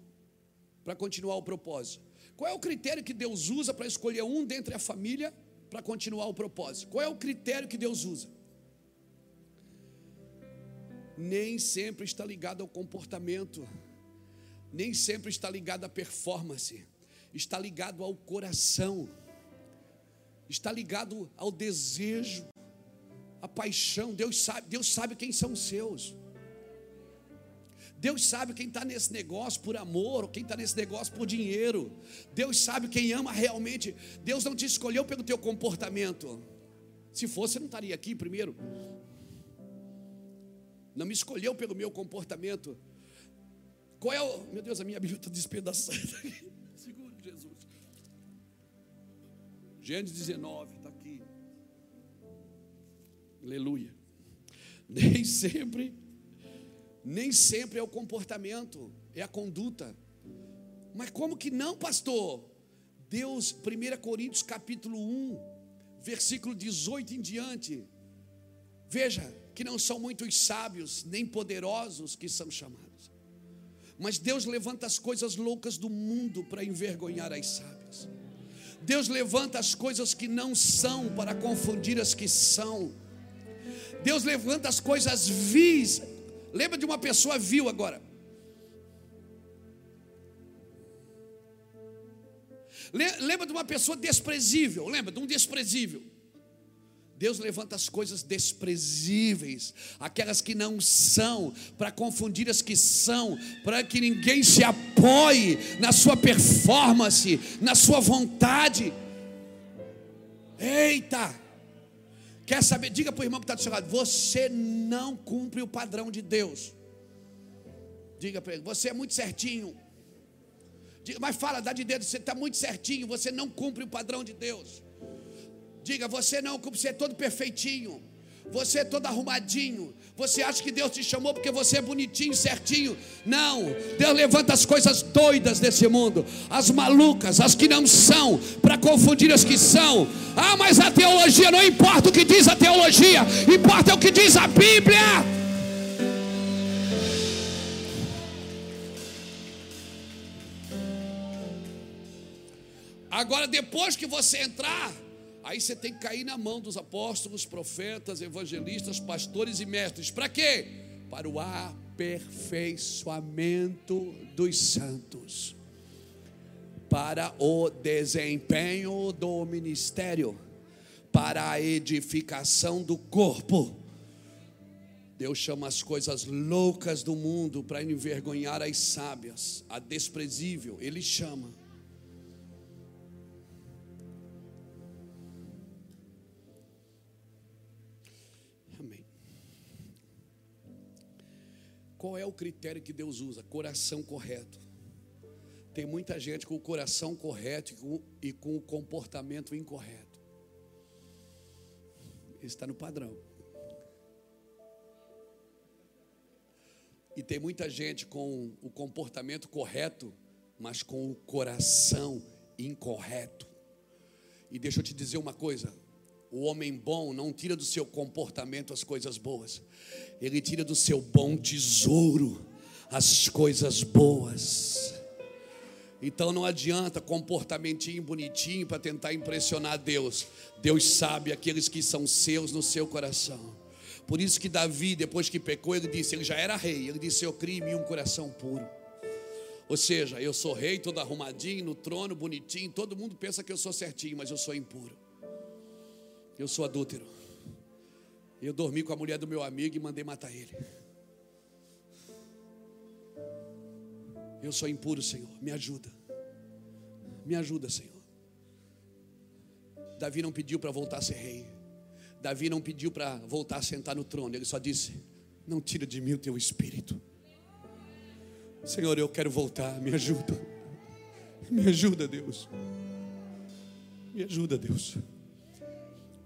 para continuar o propósito. Qual é o critério que Deus usa para escolher um dentre a família, para continuar o propósito? Qual é o critério que Deus usa? nem sempre está ligado ao comportamento, nem sempre está ligado à performance, está ligado ao coração, está ligado ao desejo, à paixão. Deus sabe, Deus sabe quem são os seus. Deus sabe quem está nesse negócio por amor, ou quem está nesse negócio por dinheiro. Deus sabe quem ama realmente. Deus não te escolheu pelo teu comportamento. Se fosse, você não estaria aqui primeiro. Não me escolheu pelo meu comportamento. Qual é o. Meu Deus, a minha Bíblia está despedaçada Gênesis 19, está aqui. Aleluia. Nem sempre nem sempre é o comportamento, é a conduta. Mas como que não, pastor? Deus, 1 Coríntios capítulo 1, versículo 18 em diante. Veja que não são muitos sábios, nem poderosos que são chamados. Mas Deus levanta as coisas loucas do mundo para envergonhar as sábias. Deus levanta as coisas que não são para confundir as que são. Deus levanta as coisas vis Lembra de uma pessoa vil agora. Lembra de uma pessoa desprezível. Lembra de um desprezível. Deus levanta as coisas desprezíveis, aquelas que não são, para confundir as que são, para que ninguém se apoie na sua performance, na sua vontade. Eita! Quer saber? Diga para o irmão que está do seu lado: você não cumpre o padrão de Deus. Diga para ele: você é muito certinho. Diga, mas fala, dá de dedo, você está muito certinho, você não cumpre o padrão de Deus. Diga, você não você é todo perfeitinho. Você é todo arrumadinho. Você acha que Deus te chamou porque você é bonitinho, certinho? Não. Deus levanta as coisas doidas desse mundo, as malucas, as que não são, para confundir as que são. Ah, mas a teologia não importa o que diz a teologia, importa o que diz a Bíblia. Agora, depois que você entrar Aí você tem que cair na mão dos apóstolos, profetas, evangelistas, pastores e mestres. Para quê? Para o aperfeiçoamento dos santos. Para o desempenho do ministério. Para a edificação do corpo. Deus chama as coisas loucas do mundo para envergonhar as sábias, a desprezível, Ele chama. Qual é o critério que Deus usa? Coração correto. Tem muita gente com o coração correto e com, e com o comportamento incorreto. Está no padrão. E tem muita gente com o comportamento correto, mas com o coração incorreto. E deixa eu te dizer uma coisa: o homem bom não tira do seu comportamento as coisas boas, ele tira do seu bom tesouro as coisas boas. Então não adianta comportamentinho bonitinho para tentar impressionar Deus. Deus sabe aqueles que são seus no seu coração. Por isso que Davi, depois que pecou, ele disse, ele já era rei, ele disse: "Eu crio em mim um coração puro". Ou seja, eu sou rei, todo arrumadinho no trono, bonitinho, todo mundo pensa que eu sou certinho, mas eu sou impuro. Eu sou adúltero. Eu dormi com a mulher do meu amigo e mandei matar ele. Eu sou impuro, Senhor. Me ajuda. Me ajuda, Senhor. Davi não pediu para voltar a ser rei. Davi não pediu para voltar a sentar no trono. Ele só disse: Não tira de mim o teu espírito. Senhor, eu quero voltar. Me ajuda. Me ajuda, Deus. Me ajuda, Deus.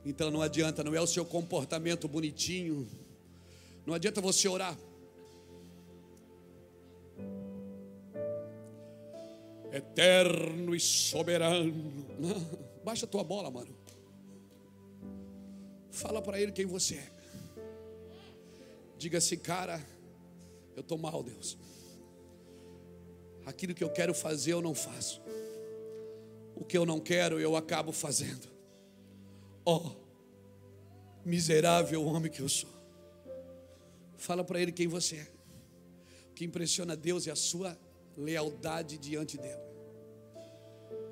Então não adianta, não é o seu comportamento bonitinho. Não adianta você orar. Eterno e soberano. Baixa a tua bola, mano. Fala para ele quem você é. Diga assim, cara, eu estou mal, Deus. Aquilo que eu quero fazer, eu não faço. O que eu não quero, eu acabo fazendo. Ó, oh, miserável homem que eu sou. Fala para ele quem você é. O que impressiona Deus é a sua lealdade diante dele.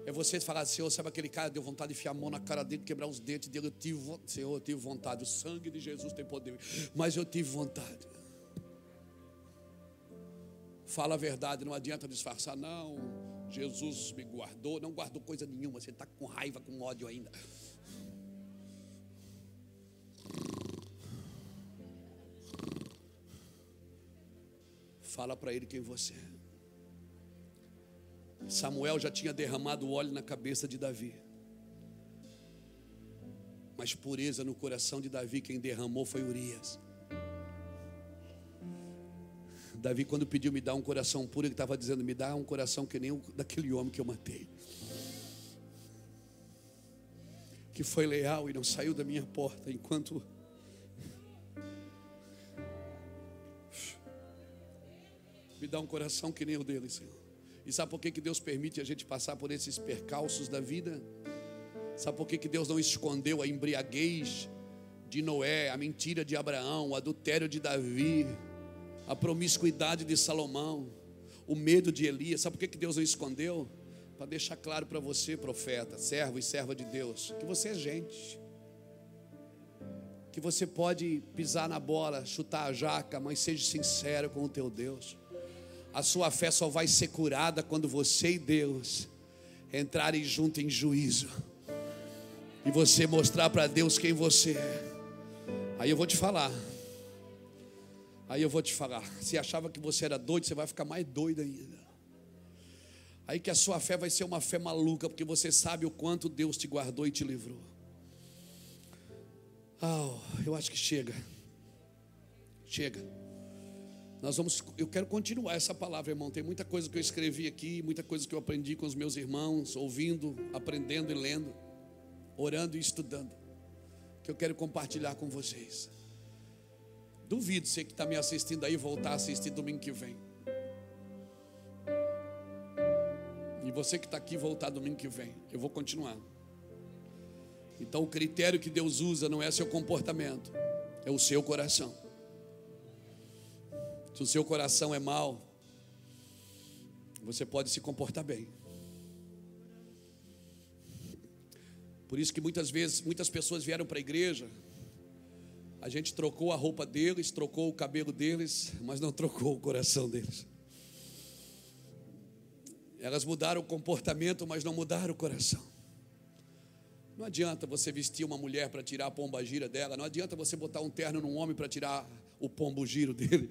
É você falar, Senhor, sabe aquele cara deu vontade de enfiar a mão na cara dele, quebrar os dentes dele. Eu tive, Senhor, eu tive vontade. O sangue de Jesus tem poder, mas eu tive vontade. Fala a verdade, não adianta disfarçar, não. Jesus me guardou, não guardou coisa nenhuma. Você está com raiva, com ódio ainda. Fala para ele quem você é. Samuel já tinha derramado óleo na cabeça de Davi. Mas pureza no coração de Davi, quem derramou foi Urias. Davi, quando pediu me dar um coração puro, ele estava dizendo: me dá um coração que nem o daquele homem que eu matei. Que foi leal e não saiu da minha porta enquanto. Me dá um coração que nem o dele, Senhor. E sabe por que, que Deus permite a gente passar por esses percalços da vida? Sabe por que, que Deus não escondeu a embriaguez de Noé, a mentira de Abraão, o adultério de Davi, a promiscuidade de Salomão, o medo de Elias? Sabe por que, que Deus não escondeu? Para deixar claro para você, profeta, servo e serva de Deus, que você é gente. Que você pode pisar na bola, chutar a jaca, mas seja sincero com o teu Deus. A sua fé só vai ser curada quando você e Deus entrarem junto em juízo. E você mostrar para Deus quem você é. Aí eu vou te falar. Aí eu vou te falar. Se achava que você era doido, você vai ficar mais doido ainda. Aí que a sua fé vai ser uma fé maluca, porque você sabe o quanto Deus te guardou e te livrou. Oh, eu acho que chega. Chega. Nós vamos, eu quero continuar essa palavra, irmão. Tem muita coisa que eu escrevi aqui, muita coisa que eu aprendi com os meus irmãos, ouvindo, aprendendo e lendo, orando e estudando, que eu quero compartilhar com vocês. Duvido você que está me assistindo aí voltar a assistir domingo que vem. E você que está aqui voltar domingo que vem, eu vou continuar. Então o critério que Deus usa não é seu comportamento, é o seu coração. Se o seu coração é mau, você pode se comportar bem. Por isso que muitas vezes, muitas pessoas vieram para a igreja, a gente trocou a roupa deles, trocou o cabelo deles, mas não trocou o coração deles. Elas mudaram o comportamento, mas não mudaram o coração. Não adianta você vestir uma mulher para tirar a pomba gira dela, não adianta você botar um terno num homem para tirar o pombo giro dele.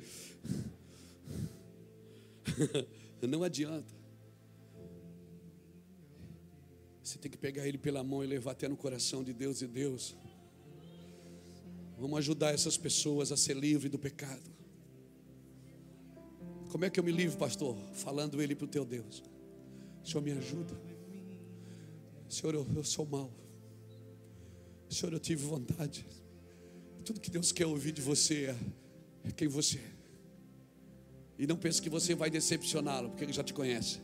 Não adianta. Você tem que pegar ele pela mão e levar até no coração de Deus e Deus. Vamos ajudar essas pessoas a ser livre do pecado. Como é que eu me livro, pastor? Falando ele para o teu Deus. Senhor, me ajuda. Senhor, eu, eu sou mau. Senhor, eu tive vontade. Tudo que Deus quer ouvir de você é, é quem você é. E não pense que você vai decepcioná-lo, porque ele já te conhece.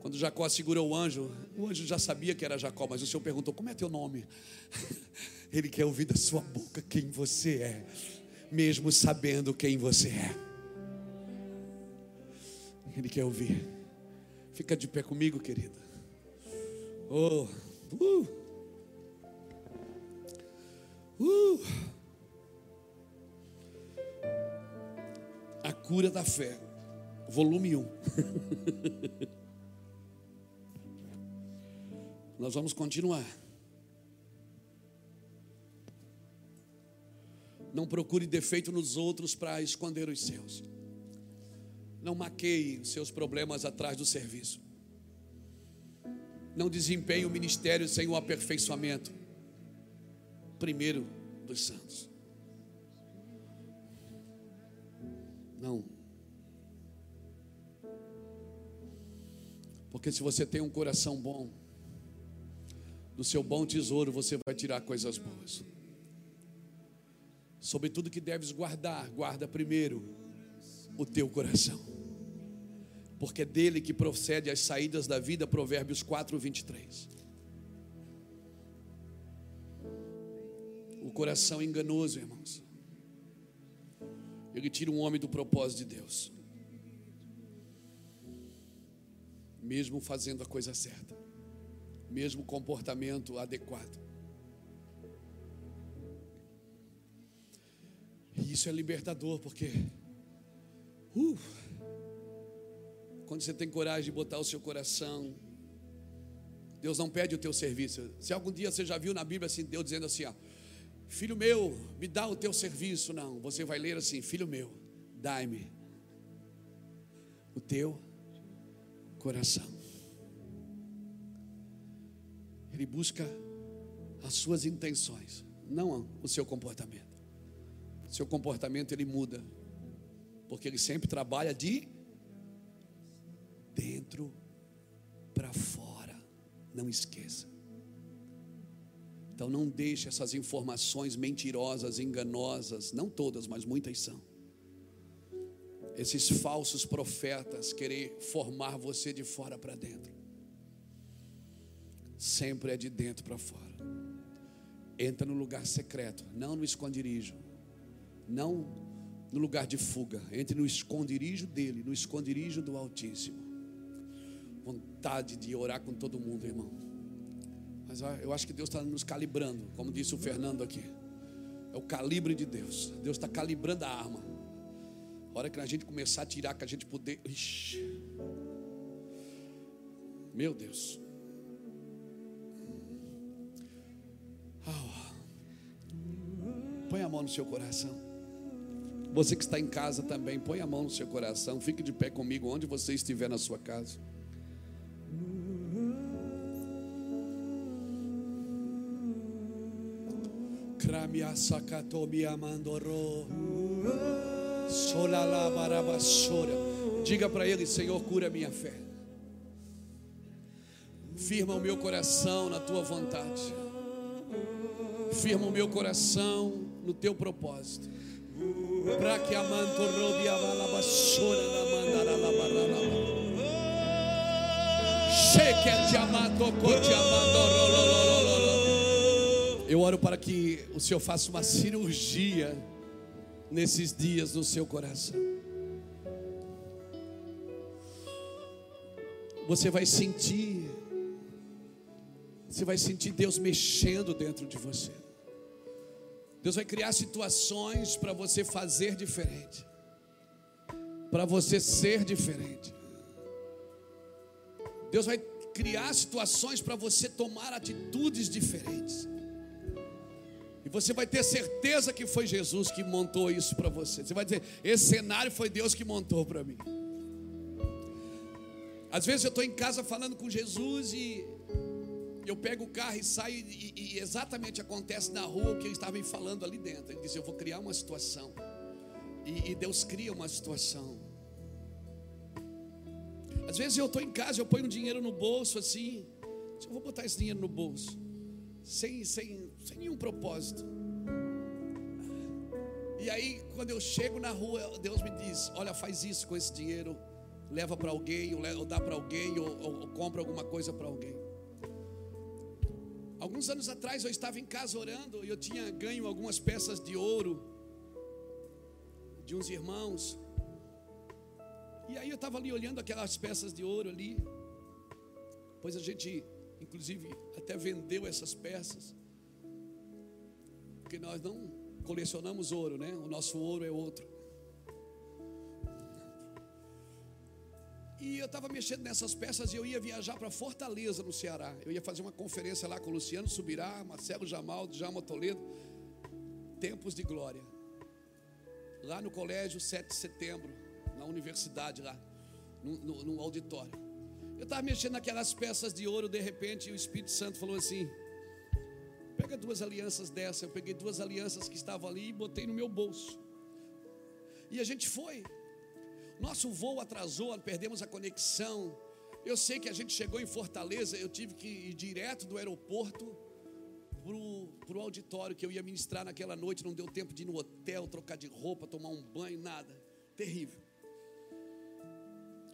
Quando Jacó segurou o anjo, o anjo já sabia que era Jacó, mas o Senhor perguntou: Como é teu nome? Ele quer ouvir da sua boca quem você é, mesmo sabendo quem você é. Ele quer ouvir. Fica de pé comigo, querida. Oh, uh. Uh. A cura da fé, volume 1. Nós vamos continuar. Não procure defeito nos outros para esconder os seus. Não maqueie os seus problemas atrás do serviço. Não desempenhe o ministério sem o aperfeiçoamento primeiro dos santos. Não. Porque se você tem um coração bom, do seu bom tesouro você vai tirar coisas boas. Sobre tudo que deves guardar, guarda primeiro o teu coração. Porque é dele que procede as saídas da vida, Provérbios 4, 23. O coração enganoso, irmãos. Ele tira um homem do propósito de Deus. Mesmo fazendo a coisa certa, mesmo comportamento adequado. E isso é libertador, porque uh, quando você tem coragem de botar o seu coração, Deus não pede o teu serviço. Se algum dia você já viu na Bíblia assim, Deus dizendo assim, ó, filho meu, me dá o teu serviço. Não, você vai ler assim, filho meu, dai-me o teu coração. Ele busca as suas intenções, não o seu comportamento. Seu comportamento ele muda, porque ele sempre trabalha de dentro para fora. Não esqueça. Então não deixe essas informações mentirosas, enganosas, não todas, mas muitas são. Esses falsos profetas querer formar você de fora para dentro. Sempre é de dentro para fora. Entra no lugar secreto, não no esconderijo não no lugar de fuga, entre no esconderijo dele, no esconderijo do Altíssimo. Vontade de orar com todo mundo, irmão. Mas eu acho que Deus está nos calibrando, como disse o Fernando aqui. É o calibre de Deus. Deus está calibrando a arma. A hora que a gente começar a tirar, que a gente poder. Ixi. Meu Deus. Oh. Põe a mão no seu coração. Você que está em casa também, põe a mão no seu coração, fique de pé comigo onde você estiver na sua casa. Diga para ele, Senhor, cura minha fé. Firma o meu coração na tua vontade. Firma o meu coração no teu propósito. Eu oro para que o Senhor faça uma cirurgia nesses dias no seu coração. Você vai sentir, você vai sentir Deus mexendo dentro de você. Deus vai criar situações para você fazer diferente, para você ser diferente. Deus vai criar situações para você tomar atitudes diferentes. E você vai ter certeza que foi Jesus que montou isso para você. Você vai dizer: esse cenário foi Deus que montou para mim. Às vezes eu estou em casa falando com Jesus e eu pego o carro e saio, e, e, exatamente acontece na rua o que ele estava me falando ali dentro. Ele disse: Eu vou criar uma situação. E, e Deus cria uma situação. Às vezes eu estou em casa, eu ponho dinheiro no bolso assim. Eu vou botar esse dinheiro no bolso, sem, sem, sem nenhum propósito. E aí, quando eu chego na rua, Deus me diz: Olha, faz isso com esse dinheiro, leva para alguém, ou, ou dá para alguém, ou, ou, ou compra alguma coisa para alguém. Alguns anos atrás eu estava em casa orando e eu tinha ganho algumas peças de ouro de uns irmãos. E aí eu estava ali olhando aquelas peças de ouro ali. Pois a gente, inclusive, até vendeu essas peças. Porque nós não colecionamos ouro, né? O nosso ouro é outro. E eu estava mexendo nessas peças e eu ia viajar para Fortaleza, no Ceará. Eu ia fazer uma conferência lá com o Luciano Subirá, Marcelo Jamal, Djalma Toledo. Tempos de glória. Lá no colégio 7 de setembro, na universidade lá, no, no, no auditório. Eu estava mexendo naquelas peças de ouro, de repente o Espírito Santo falou assim: pega duas alianças dessa. Eu peguei duas alianças que estavam ali e botei no meu bolso. E a gente foi. Nosso voo atrasou, perdemos a conexão. Eu sei que a gente chegou em Fortaleza, eu tive que ir direto do aeroporto para o auditório que eu ia ministrar naquela noite. Não deu tempo de ir no hotel, trocar de roupa, tomar um banho, nada. Terrível.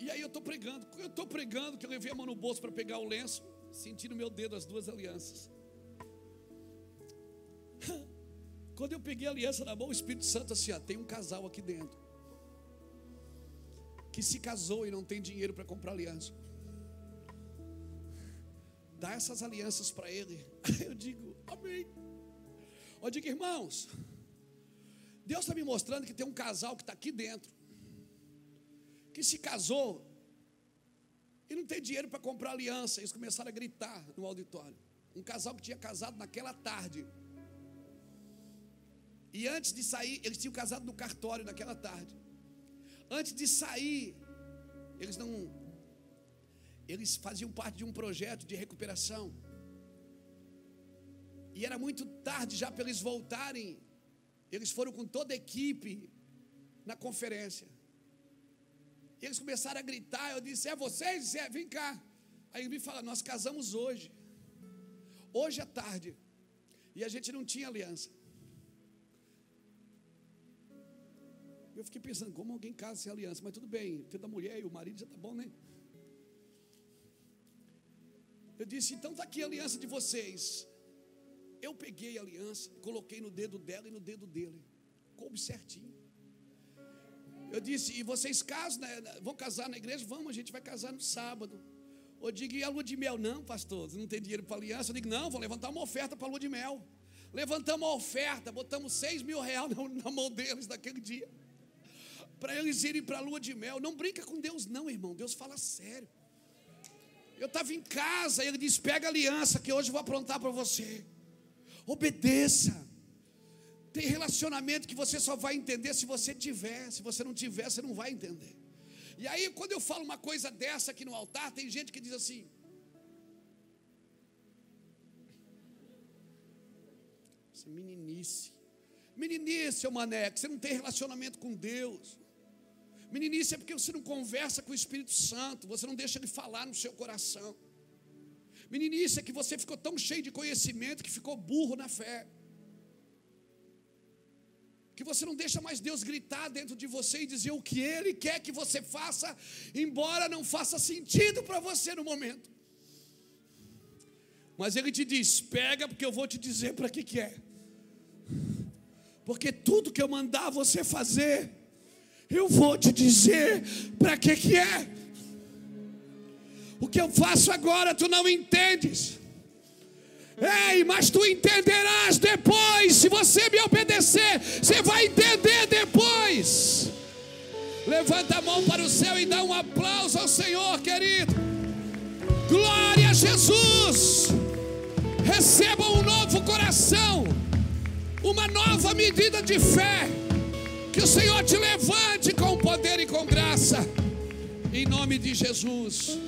E aí eu estou pregando, eu estou pregando que eu levei a mão no bolso para pegar o lenço, senti no meu dedo as duas alianças. Quando eu peguei a aliança na mão, o Espírito Santo assim, ó, tem um casal aqui dentro que se casou e não tem dinheiro para comprar aliança. Dá essas alianças para ele. Eu digo, amém. Eu digo, irmãos, Deus está me mostrando que tem um casal que está aqui dentro, que se casou e não tem dinheiro para comprar aliança. Eles começaram a gritar no auditório. Um casal que tinha casado naquela tarde. E antes de sair, eles tinham casado no cartório naquela tarde. Antes de sair, eles não. Eles faziam parte de um projeto de recuperação. E era muito tarde já para eles voltarem. Eles foram com toda a equipe na conferência. E eles começaram a gritar. Eu disse: É vocês? É, vem cá. Aí ele me fala: Nós casamos hoje. Hoje à tarde. E a gente não tinha aliança. Eu fiquei pensando, como alguém casa sem aliança? Mas tudo bem, filho da mulher e o marido já tá bom, né? Eu disse, então está aqui a aliança de vocês. Eu peguei a aliança, coloquei no dedo dela e no dedo dele. Coube certinho. Eu disse, e vocês casam, né? vão casar na igreja? Vamos, a gente vai casar no sábado. Eu digo, e a lua de mel? Não, pastor, não tem dinheiro para aliança. Eu digo, não, vou levantar uma oferta para a lua de mel. Levantamos a oferta, botamos seis mil reais na mão deles naquele dia para eles irem para a lua de mel. Não brinca com Deus, não, irmão. Deus fala sério. Eu estava em casa, ele disse: Pega a aliança que hoje eu vou aprontar para você. Obedeça. Tem relacionamento que você só vai entender se você tiver. Se você não tiver, você não vai entender. E aí, quando eu falo uma coisa dessa aqui no altar, tem gente que diz assim: meninice. Meninice, seu mané, que você não tem relacionamento com Deus. Meninice é porque você não conversa com o Espírito Santo, você não deixa ele falar no seu coração. Meninice é que você ficou tão cheio de conhecimento que ficou burro na fé. Que você não deixa mais Deus gritar dentro de você e dizer o que Ele quer que você faça, embora não faça sentido para você no momento. Mas Ele te diz: pega, porque eu vou te dizer para que, que é. Porque tudo que eu mandar você fazer, eu vou te dizer para que que é. O que eu faço agora tu não entendes. Ei, mas tu entenderás depois. Se você me obedecer, você vai entender depois. Levanta a mão para o céu e dá um aplauso ao Senhor, querido. Glória a Jesus. Receba um novo coração, uma nova medida de fé. Que o Senhor te levante com poder e com graça. Em nome de Jesus.